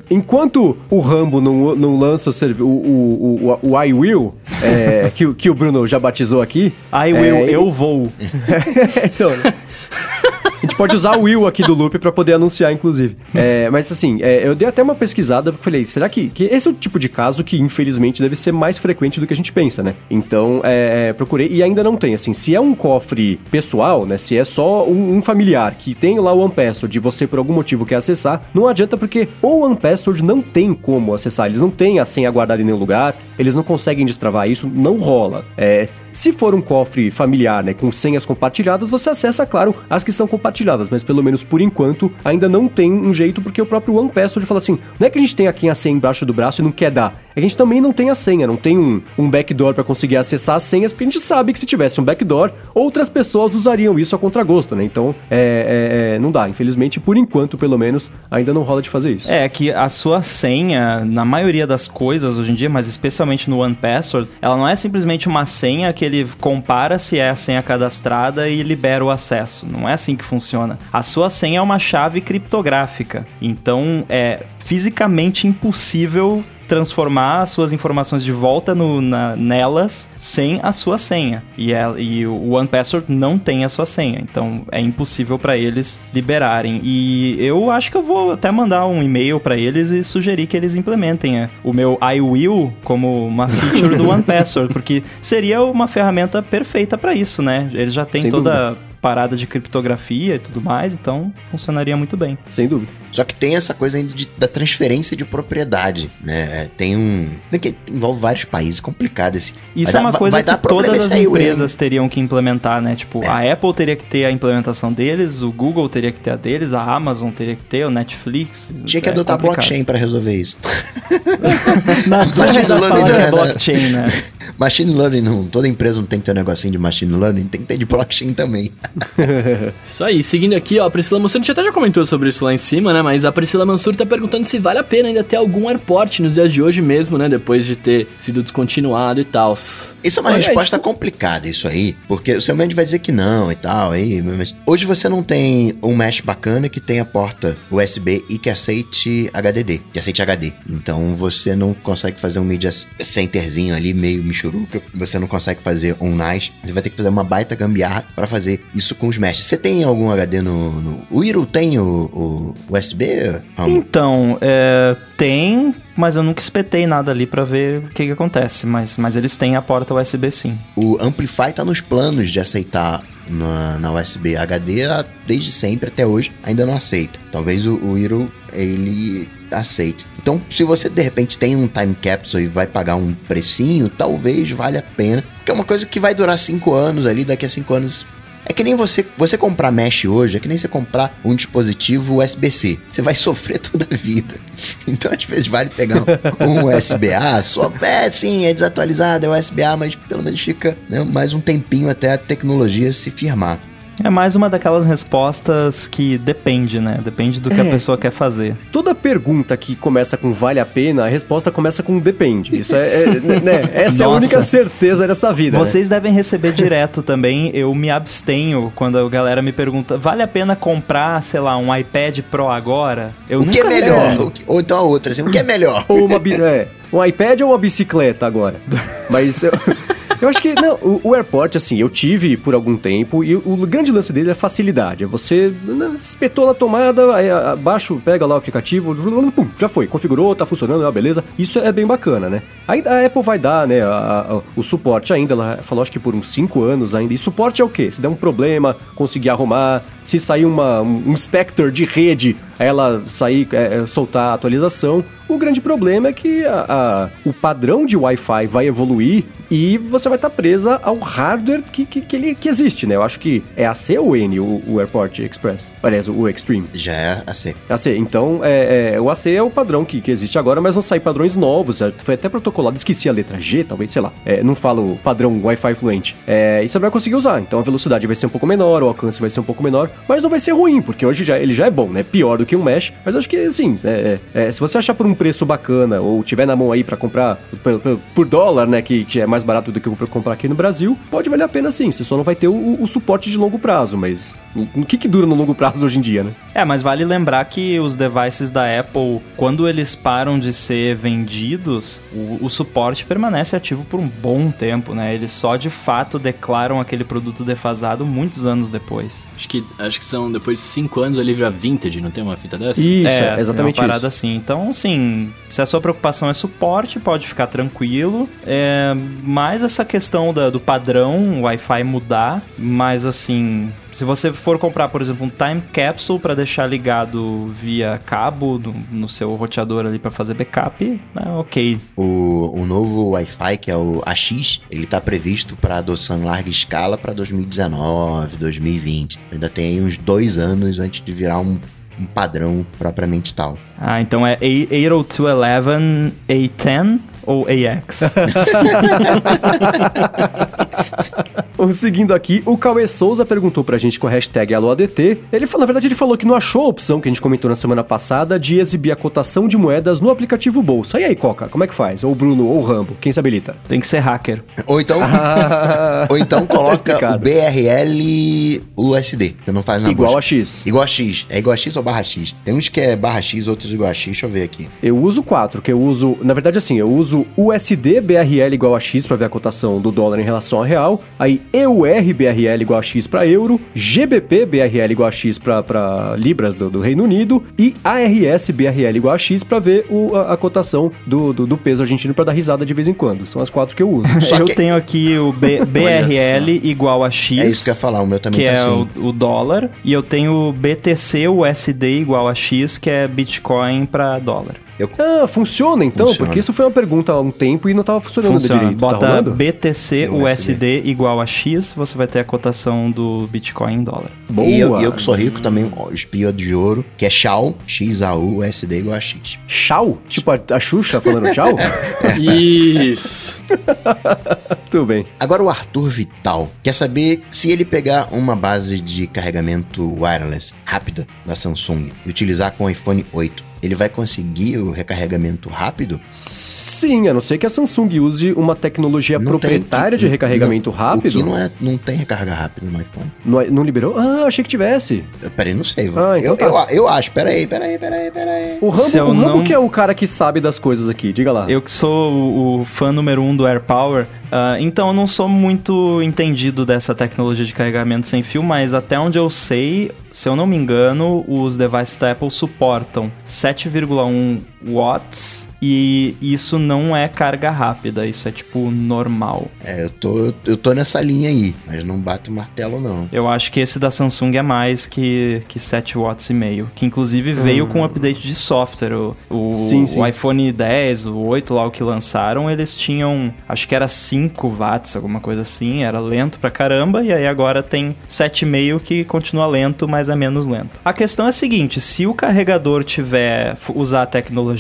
enquanto o Rambo não, não lança o, o, o, o, o I Will, é, que, o- que o Bruno já batizou aqui. I é, will, ele- eu vou. então, né? A gente pode usar o Will aqui do loop pra poder anunciar, inclusive. É, mas assim, é, eu dei até uma pesquisada porque falei, será que, que esse é o tipo de caso que infelizmente deve ser mais frequente do que a gente pensa, né? Então, é, é, procurei e ainda não tem. Assim, se é um cofre pessoal, né? Se é só um, um familiar que tem lá o One Password e você por algum motivo quer acessar, não adianta porque o One Password não tem como acessar. Eles não têm a senha guardada em nenhum lugar, eles não conseguem destravar isso, não rola. É, se for um cofre familiar, né, com senhas compartilhadas, você acessa, claro, as que são compartilhadas, mas pelo menos por enquanto ainda não tem um jeito, porque o próprio One Password fala assim: não é que a gente tem aqui a senha embaixo do braço e não quer dar, é que a gente também não tem a senha, não tem um, um backdoor para conseguir acessar as senhas, porque a gente sabe que se tivesse um backdoor, outras pessoas usariam isso a contragosto, né? Então, é, é, é, não dá. Infelizmente, por enquanto, pelo menos, ainda não rola de fazer isso. É que a sua senha, na maioria das coisas hoje em dia, mas especialmente no One Password, ela não é simplesmente uma senha que ele compara se é a senha cadastrada e libera o acesso. Não é assim que funciona. A sua senha é uma chave criptográfica. Então é fisicamente impossível transformar as suas informações de volta no- na- nelas sem a sua senha. E, é- e o One Password não tem a sua senha, então é impossível para eles liberarem. E eu acho que eu vou até mandar um e-mail para eles e sugerir que eles implementem é, o meu I Will como uma feature do One Password, porque seria uma ferramenta perfeita para isso, né? Eles já têm toda a parada de criptografia e tudo mais, então funcionaria muito bem. Sem dúvida. Só que tem essa coisa ainda de- da transferência de propriedade, né? É, Tem um... tem que envolve vários países, complicado esse. Isso Vai é uma dar- coisa que todas as esse aí, empresas teriam que implementar, né? Tipo, a Apple teria que ter a implementação deles, o Google teria que ter a deles, a Amazon teria que ter, o Netflix. Tinha que É adotar complicado. blockchain pra resolver isso. Na fala que é né? blockchain, né? Machine learning, não, toda empresa não tem que ter um negocinho de machine learning, tem que ter de blockchain também. Isso aí, seguindo aqui, ó, a Priscila Mansur, a gente até já comentou sobre isso lá em cima, né? Mas a Priscila Mansur tá perguntando se vale a pena ainda ter algum airport nos dias de hoje mesmo, né? Depois de ter sido descontinuado e tal. Isso é uma Olha, resposta tipo- complicada, isso aí. Porque o seu mente vai dizer que não e tal. Aí, mas hoje você não tem um mesh bacana que tenha porta USB e que aceite HDD, que aceite HD. Então você não consegue fazer um media centerzinho ali, meio michuruca. Você não consegue fazer um NAS. Você vai ter que fazer uma baita gambiarra para fazer isso com os meshes. Você tem algum HD no. no... O Iro tem o, o USB? Então, é, tem, mas eu nunca espetei nada ali pra ver o que, que acontece. Mas, mas eles têm a porta USB sim. O Amplify tá nos planos de aceitar na, na USB HD desde sempre até hoje, ainda não aceita. Talvez o, o Hero ele aceite. Então, se você de repente tem um time capsule e vai pagar um precinho, talvez valha a pena. Que é uma coisa que vai durar 5 anos ali, daqui a 5 anos. É que nem você, você comprar mesh hoje, é que nem você comprar um dispositivo USB-C. Você vai sofrer toda a vida. Então, às vezes, vale pegar um USB-A, só, é sim, é desatualizado, é USB-A, mas pelo menos fica né, mais um tempinho até a tecnologia se firmar. É mais uma daquelas respostas que depende, né? Depende do que É. a pessoa quer fazer. Toda pergunta que começa com vale a pena, a resposta começa com depende. Isso é, é, né? Essa é a Nossa. única certeza dessa vida. né? Vocês devem receber direto também. Eu me abstenho quando a galera me pergunta: vale a pena comprar, sei lá, um iPad Pro agora? Eu o que é melhor? que- ou então a outra, assim, o que é melhor? Ou uma, é, um iPad ou uma bicicleta agora. Mas eu, eu acho que, não, o, o AirPort, assim, eu tive por algum tempo e o, o grande lance dele é a facilidade. É você né, espetou na tomada, aí abaixo, pega lá o aplicativo, pum, já foi, configurou, tá funcionando, ah, beleza. Isso é bem bacana, né? Aí a Apple vai dar, né, a- a- o suporte ainda, ela falou acho que por uns 5 anos ainda. E suporte é o quê? Se der um problema, conseguir arrumar, se sair uma, um, Spectre de rede, ela sair, é, é, soltar a atualização. O grande problema é que a- a- o padrão de Wi-Fi vai evoluir e você vai estar presa ao hardware que, que, que ele, que existe, né? Eu acho que é AC ou N o, o AirPort Express. Aliás, o Extreme. Já é assim. AC. Então, é, é, o AC é o padrão que, que existe agora, mas vão sair padrões novos. Foi até protocolado, esqueci a letra G, talvez, sei lá. É, não falo padrão Wi-Fi fluente. É, e você vai conseguir usar. Então a velocidade vai ser um pouco menor, o alcance vai ser um pouco menor, mas não vai ser ruim, porque hoje já, ele já é bom, né? Pior do que um mesh. Mas acho que, assim, é, é, se você achar por um preço bacana, ou tiver na mão aí pra comprar por, por- por dólar, né? Que, que é mais barato do que eu comprar aqui no Brasil, pode valer a pena sim. Você só não vai ter o, o suporte de longo prazo, mas o, o que que dura no longo prazo hoje em dia, né? É, mas vale lembrar que os devices da Apple, quando eles param de ser vendidos, o, o suporte permanece ativo por um bom tempo, né? Eles só de fato declaram aquele produto defasado muitos anos depois. Acho que, acho que são depois de 5 anos ele vira vintage, não tem uma fita dessa? Isso, é, é, exatamente uma parada isso. assim. Então, assim, se a sua preocupação é suporte, pode ficar tranquilo. É, mais essa questão da- do padrão Wi-Fi mudar, mas assim, se você for comprar, por exemplo, um time capsule para deixar ligado via cabo no, no seu roteador ali para fazer backup, é ok. O, o novo Wi-Fi, que é o AX, ele está previsto para adoção em larga escala para 2019, 2020. Ainda tem aí uns dois anos antes de virar um, um padrão propriamente tal. Ah, então é A- 802.11 A10 ou AX? Bom, Seguindo aqui, o Cauê Souza perguntou pra gente com a hashtag AloADT. Ele falou, na verdade, ele falou que não achou a opção que a gente comentou na semana passada de exibir a cotação de moedas no aplicativo Bolsa. E aí, Coca, como é que faz? Ou o Bruno, ou o Rambo, quem se habilita? Tem que ser hacker. Ou então, Ah, ou então coloca o explicado. BRL USD. Você não faz na Igual busca. a X. Igual a X. É igual a X ou barra X? Tem uns que é barra X, outros igual a X. Deixa eu ver aqui. Eu uso quatro, que eu uso, na verdade assim, eu uso USD BRL igual a X pra ver a cotação do dólar em relação ao real, aí EUR BRL igual a X pra euro, GBP BRL igual a X pra, pra libras do, do Reino Unido e ARS BRL igual a X pra ver o, a, a cotação do, do, do peso argentino pra dar risada de vez em quando. São as quatro que eu uso. Eu que- tenho aqui o B- BRL igual a X. É isso que eu ia falar. O meu também que tá é assim. o, o dólar, e eu tenho BTC USD igual a X, que é Bitcoin para dólar. Eu- Ah, funciona então? Funciona. Porque isso foi uma pergunta há um tempo e não tava funcionando Funciona. direito. tá Bota rolando? BTC USD. USD igual a X, você vai ter a cotação do Bitcoin em dólar. Boa. E eu, e eu que sou rico também, ó, espio de ouro, que é Shao, X-A-U, USD igual a X. Tchau? Tipo a, a Xuxa falando tchau? Isso. Tudo bem. Agora o Arthur Vital quer saber se ele pegar uma base de carregamento wireless rápida da Samsung e utilizar com o iPhone 8, ele vai conseguir o recarregamento rápido? Sim, a não ser que a Samsung use uma tecnologia Não tem- proprietária de recarregamento não, rápido. O que não, é, não tem recarga rápida no iPhone. Não, é- não liberou? Ah, achei que tivesse. Peraí, não sei. Ah, então eu, tá. eu, eu acho, peraí, peraí, peraí, peraí. O Rambo, o Rambo não- que é o cara que sabe das coisas aqui, diga lá. Eu que sou o, o fã número um do AirPower, ah, então eu não sou muito entendido dessa tecnologia de carregamento sem fio, mas até onde eu sei, se eu não me engano, os devices da Apple suportam 7,1 watts e isso não é carga rápida, isso é tipo normal. É, eu tô, eu tô nessa linha aí, mas não bate o martelo, não. Eu acho que esse da Samsung é mais que, que 7 watts e meio, que inclusive veio com um update de software. O, o, Sim, sim. o iPhone 10, o 8 lá o que lançaram, eles tinham, acho que era 5 watts, alguma coisa assim, era lento pra caramba, e aí agora tem 7,5 que continua lento, mas é menos lento. A questão é a seguinte, se o carregador tiver usar a tecnologia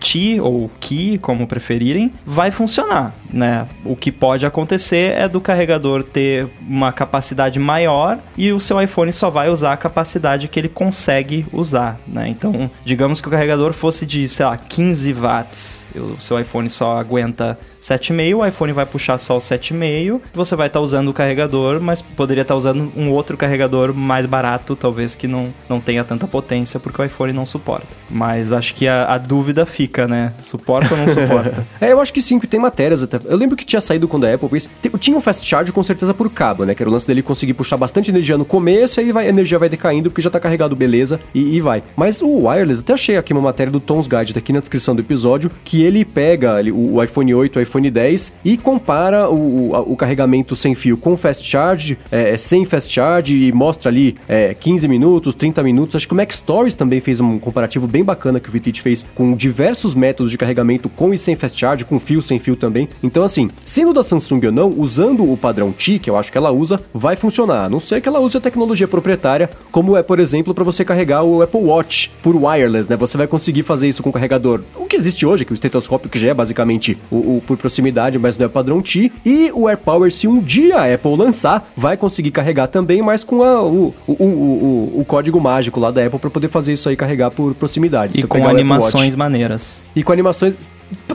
Qi ou Qi, como preferirem, vai funcionar, né? O que pode acontecer é do carregador ter uma capacidade maior e o seu iPhone só vai usar a capacidade que ele consegue usar, né? Então, digamos que o carregador fosse de, sei lá, 15 watts, o seu iPhone só aguenta 7,5, o iPhone vai puxar só o 7,5, você vai estar usando o carregador, mas poderia estar usando um outro carregador mais barato, talvez que não, não tenha tanta potência, porque o iPhone não suporta. Mas acho que a, a dúvida fica, né? Suporta ou não suporta? É, eu acho que sim, que tem matérias até. Eu lembro que tinha saído quando a Apple fez. Tinha um fast charge com certeza por cabo, né? Que era o lance dele conseguir puxar bastante energia no começo, aí vai, a energia vai decaindo porque já tá carregado, beleza, e, e vai. Mas o wireless, até achei aqui uma matéria do Tom's Guide, tá aqui na descrição do episódio, que ele pega ali, o, o iPhone 8, o iPhone 10 e compara o, o, o carregamento sem fio com fast charge, é, sem fast charge, e mostra ali é, 15 minutos, 30 minutos. Acho que o Mac Stories também fez um comparativo bem bacana que o Vitit fez com diversos métodos de carregamento com e sem fast charge, com fio, sem fio também. Então, assim, sendo da Samsung ou não, usando o padrão Qi, que eu acho que ela usa, vai funcionar. A não ser que ela use a tecnologia proprietária, como é, por exemplo, para você carregar o Apple Watch por wireless, né? Você vai conseguir fazer isso com o carregador. O que existe hoje, que é o estetoscópio, que já é basicamente o, o por proximidade, mas não é padrão Qi. E o AirPower, se um dia a Apple lançar, vai conseguir carregar também, mas com a- o, o, o, o- código mágico lá da Apple para poder fazer isso aí carregar por proximidade. e com animações maneiras. E com animações.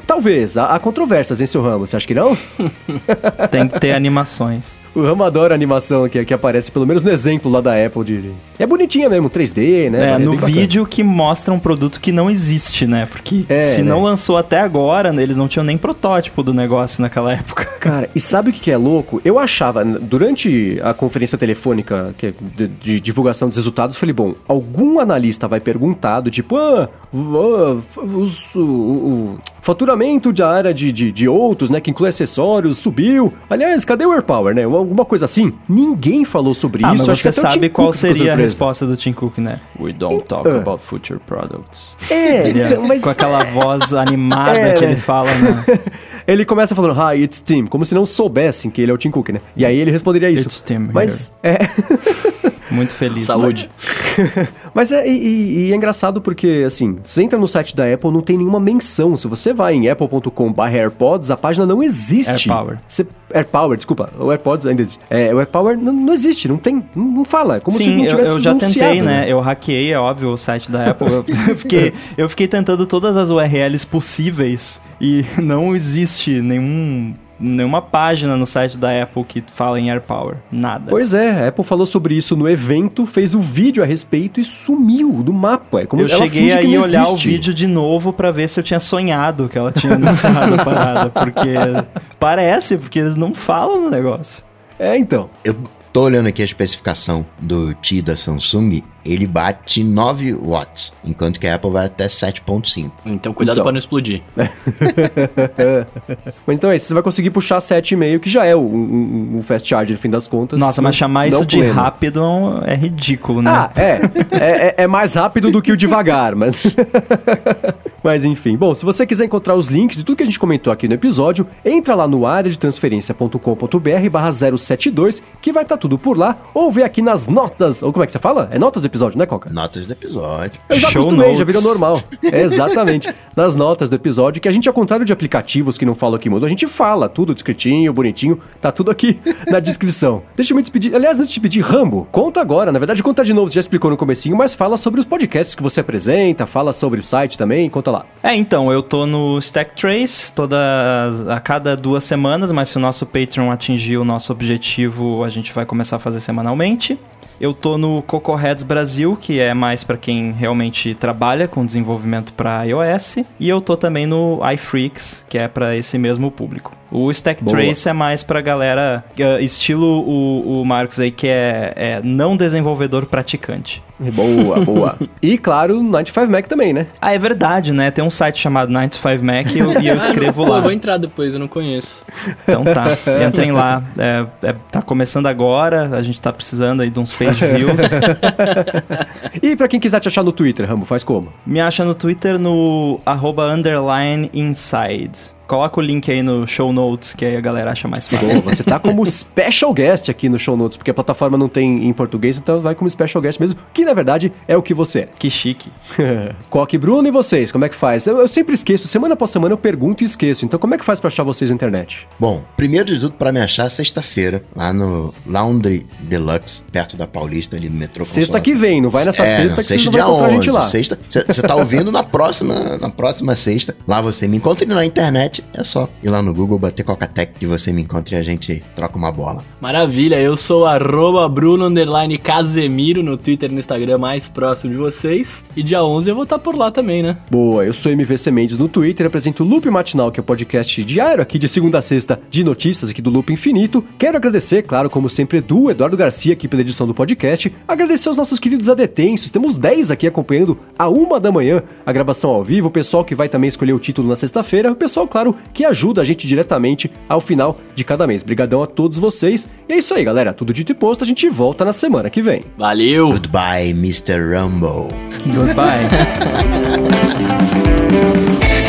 Talvez, há, há controvérsias em seu ramo, você acha que não? Tem que ter animações. O ramo adora a animação que, que aparece, pelo menos no exemplo lá da Apple. De... É bonitinha mesmo, 3D, né? É, no bem bacana. vídeo que mostra um produto que não existe, né? Porque É, se né? não lançou até agora, né, eles não tinham nem protótipo do negócio naquela época. Cara, e sabe o que é louco? Eu achava, durante a conferência telefônica que é de, de divulgação dos resultados, eu falei, bom, algum analista vai perguntar do tipo, ah, ah, os- o- o faturamento de área de, de, de outros, né, que inclui acessórios, subiu. Aliás, cadê o AirPower, né? Alguma coisa assim. Ninguém falou sobre Ah, isso. mas Acho que você sabe qual seria a resposta do Tim Cook, né? We don't talk Ah. about future products. É, é- então, mas... Com aquela voz animada É, que ele fala, né? Ele começa falando, hi, it's Tim, como se não soubessem que ele é o Tim Cook, né? E aí ele responderia isso. It's Tim Mas, é, Muito feliz. Saúde. mas é, e, e- é engraçado porque, assim, você entra no site da Apple, não tem nenhuma menção. Se você vai em apple.com.br AirPods, a página não existe. AirPower. Você, AirPower, desculpa. O AirPods ainda existe. É, o AirPower não, não existe, não tem, não, não fala. É como se Sim, não eu, tivesse eu já anunciado, tentei, né? Eu hackeei, é óbvio, o site da Apple. Eu fiquei, eu fiquei tentando todas as URLs possíveis e não existe nenhum, nenhuma página no site da Apple que fala em AirPower. Nada. Pois é, a Apple falou sobre isso no evento, fez o vídeo a respeito e sumiu do mapa. É como eu ela cheguei aí olhar o vídeo de novo pra ver se eu tinha sonhado que ela tinha anunciado a parada, porque parece, porque eles não falam no negócio. É, então. Eu tô olhando aqui a especificação do Ti da Samsung ele bate 9 watts, enquanto que a Apple vai até 7.5. Então cuidado Então. pra não explodir. Mas então é isso, você vai conseguir puxar 7,5, que já é um, um- fast charge no fim das contas. Nossa, mas chamar isso de pleno. rápido é ridículo, né? Ah, é. É, é- é mais rápido do que o devagar, mas. mas enfim. Bom, se você quiser encontrar os links de tudo que a gente comentou aqui no episódio, entra lá no área de transferência.com.br barra 072, que vai estar tudo por lá, ou vê aqui nas notas. Ou como é que você fala? É notas do episódio, né, Coca? Notas do episódio. Eu já Show acostumei, já notes. virou normal. É, exatamente. Nas notas do episódio, que a gente, ao contrário de aplicativos que não falam aqui muito, a gente fala tudo descritinho, bonitinho, tá tudo aqui na descrição. Deixa eu me despedir. Aliás, antes de te pedir, Rambo, conta agora. Na verdade, conta de novo, você já explicou no comecinho, mas fala sobre os podcasts que você apresenta, fala sobre o site também, conta lá. É, então, eu tô no Stack Trace todas, a cada duas semanas, mas se o nosso Patreon atingir o nosso objetivo, a gente vai começar a fazer semanalmente. Eu tô no Coco Heads Brasil, que é mais pra quem realmente trabalha com desenvolvimento para iOS, e eu tô também no iFreaks, que é pra esse mesmo público. O Stack Boa. Trace é mais pra galera eh, estilo o, o Marcos aí, que é, é não desenvolvedor praticante. Boa, boa. E claro, 95 Mac também, né? Ah, é verdade, né? Tem um site chamado 95 Mac e eu, e eu escrevo Pô, lá. eu vou entrar depois, eu não conheço. Então tá, entrem lá. É, é, tá começando agora, a gente tá precisando aí de uns page views. E pra quem quiser te achar no Twitter, Rambo, faz como? Me acha no Twitter no arroba underline inside. Coloca o link aí no show notes, que aí a galera acha mais Boa, fácil. você tá como special guest aqui no show notes, porque a plataforma não tem em português, então vai como special guest mesmo, que na verdade é o que você é. Que chique. Coque Bruno e vocês, como é que faz? Eu, eu sempre esqueço, semana após semana eu pergunto e esqueço, então como é que faz pra achar vocês na internet? Bom, primeiro de tudo, pra me achar, sexta-feira, lá no Laundry Deluxe, perto da Paulista, ali no metrô. Sexta que vem, não vai nessa É, sexta não, que vocês sexta não vão dia encontrar a gente 11, lá. Sexta, você tá ouvindo na próxima, na próxima sexta. Lá você me encontra e na internet é só ir lá no Google, bater Coca-Tech que você me encontra e a gente troca uma bola. Maravilha, eu sou arroba Bruno underline Casemiro no Twitter e no Instagram mais próximo de vocês. E dia 11 eu vou estar por lá também, né? Boa, eu sou MVC Mendes no Twitter, apresento o Loop Matinal, que é o podcast diário aqui de segunda a sexta de notícias aqui do Loop Infinito. Quero agradecer, claro, como sempre, Edu, Eduardo Garcia aqui pela edição do podcast. Agradecer aos nossos queridos adetensos, temos 10 aqui acompanhando a uma da manhã a gravação ao vivo, o pessoal que vai também escolher o título na sexta-feira, o pessoal, claro, que ajuda a gente diretamente ao final de cada mês. Obrigadão a todos vocês. E é isso aí, galera. Tudo dito e posto, a gente volta na semana que vem. Valeu! Goodbye, Mr. Rumble. Goodbye.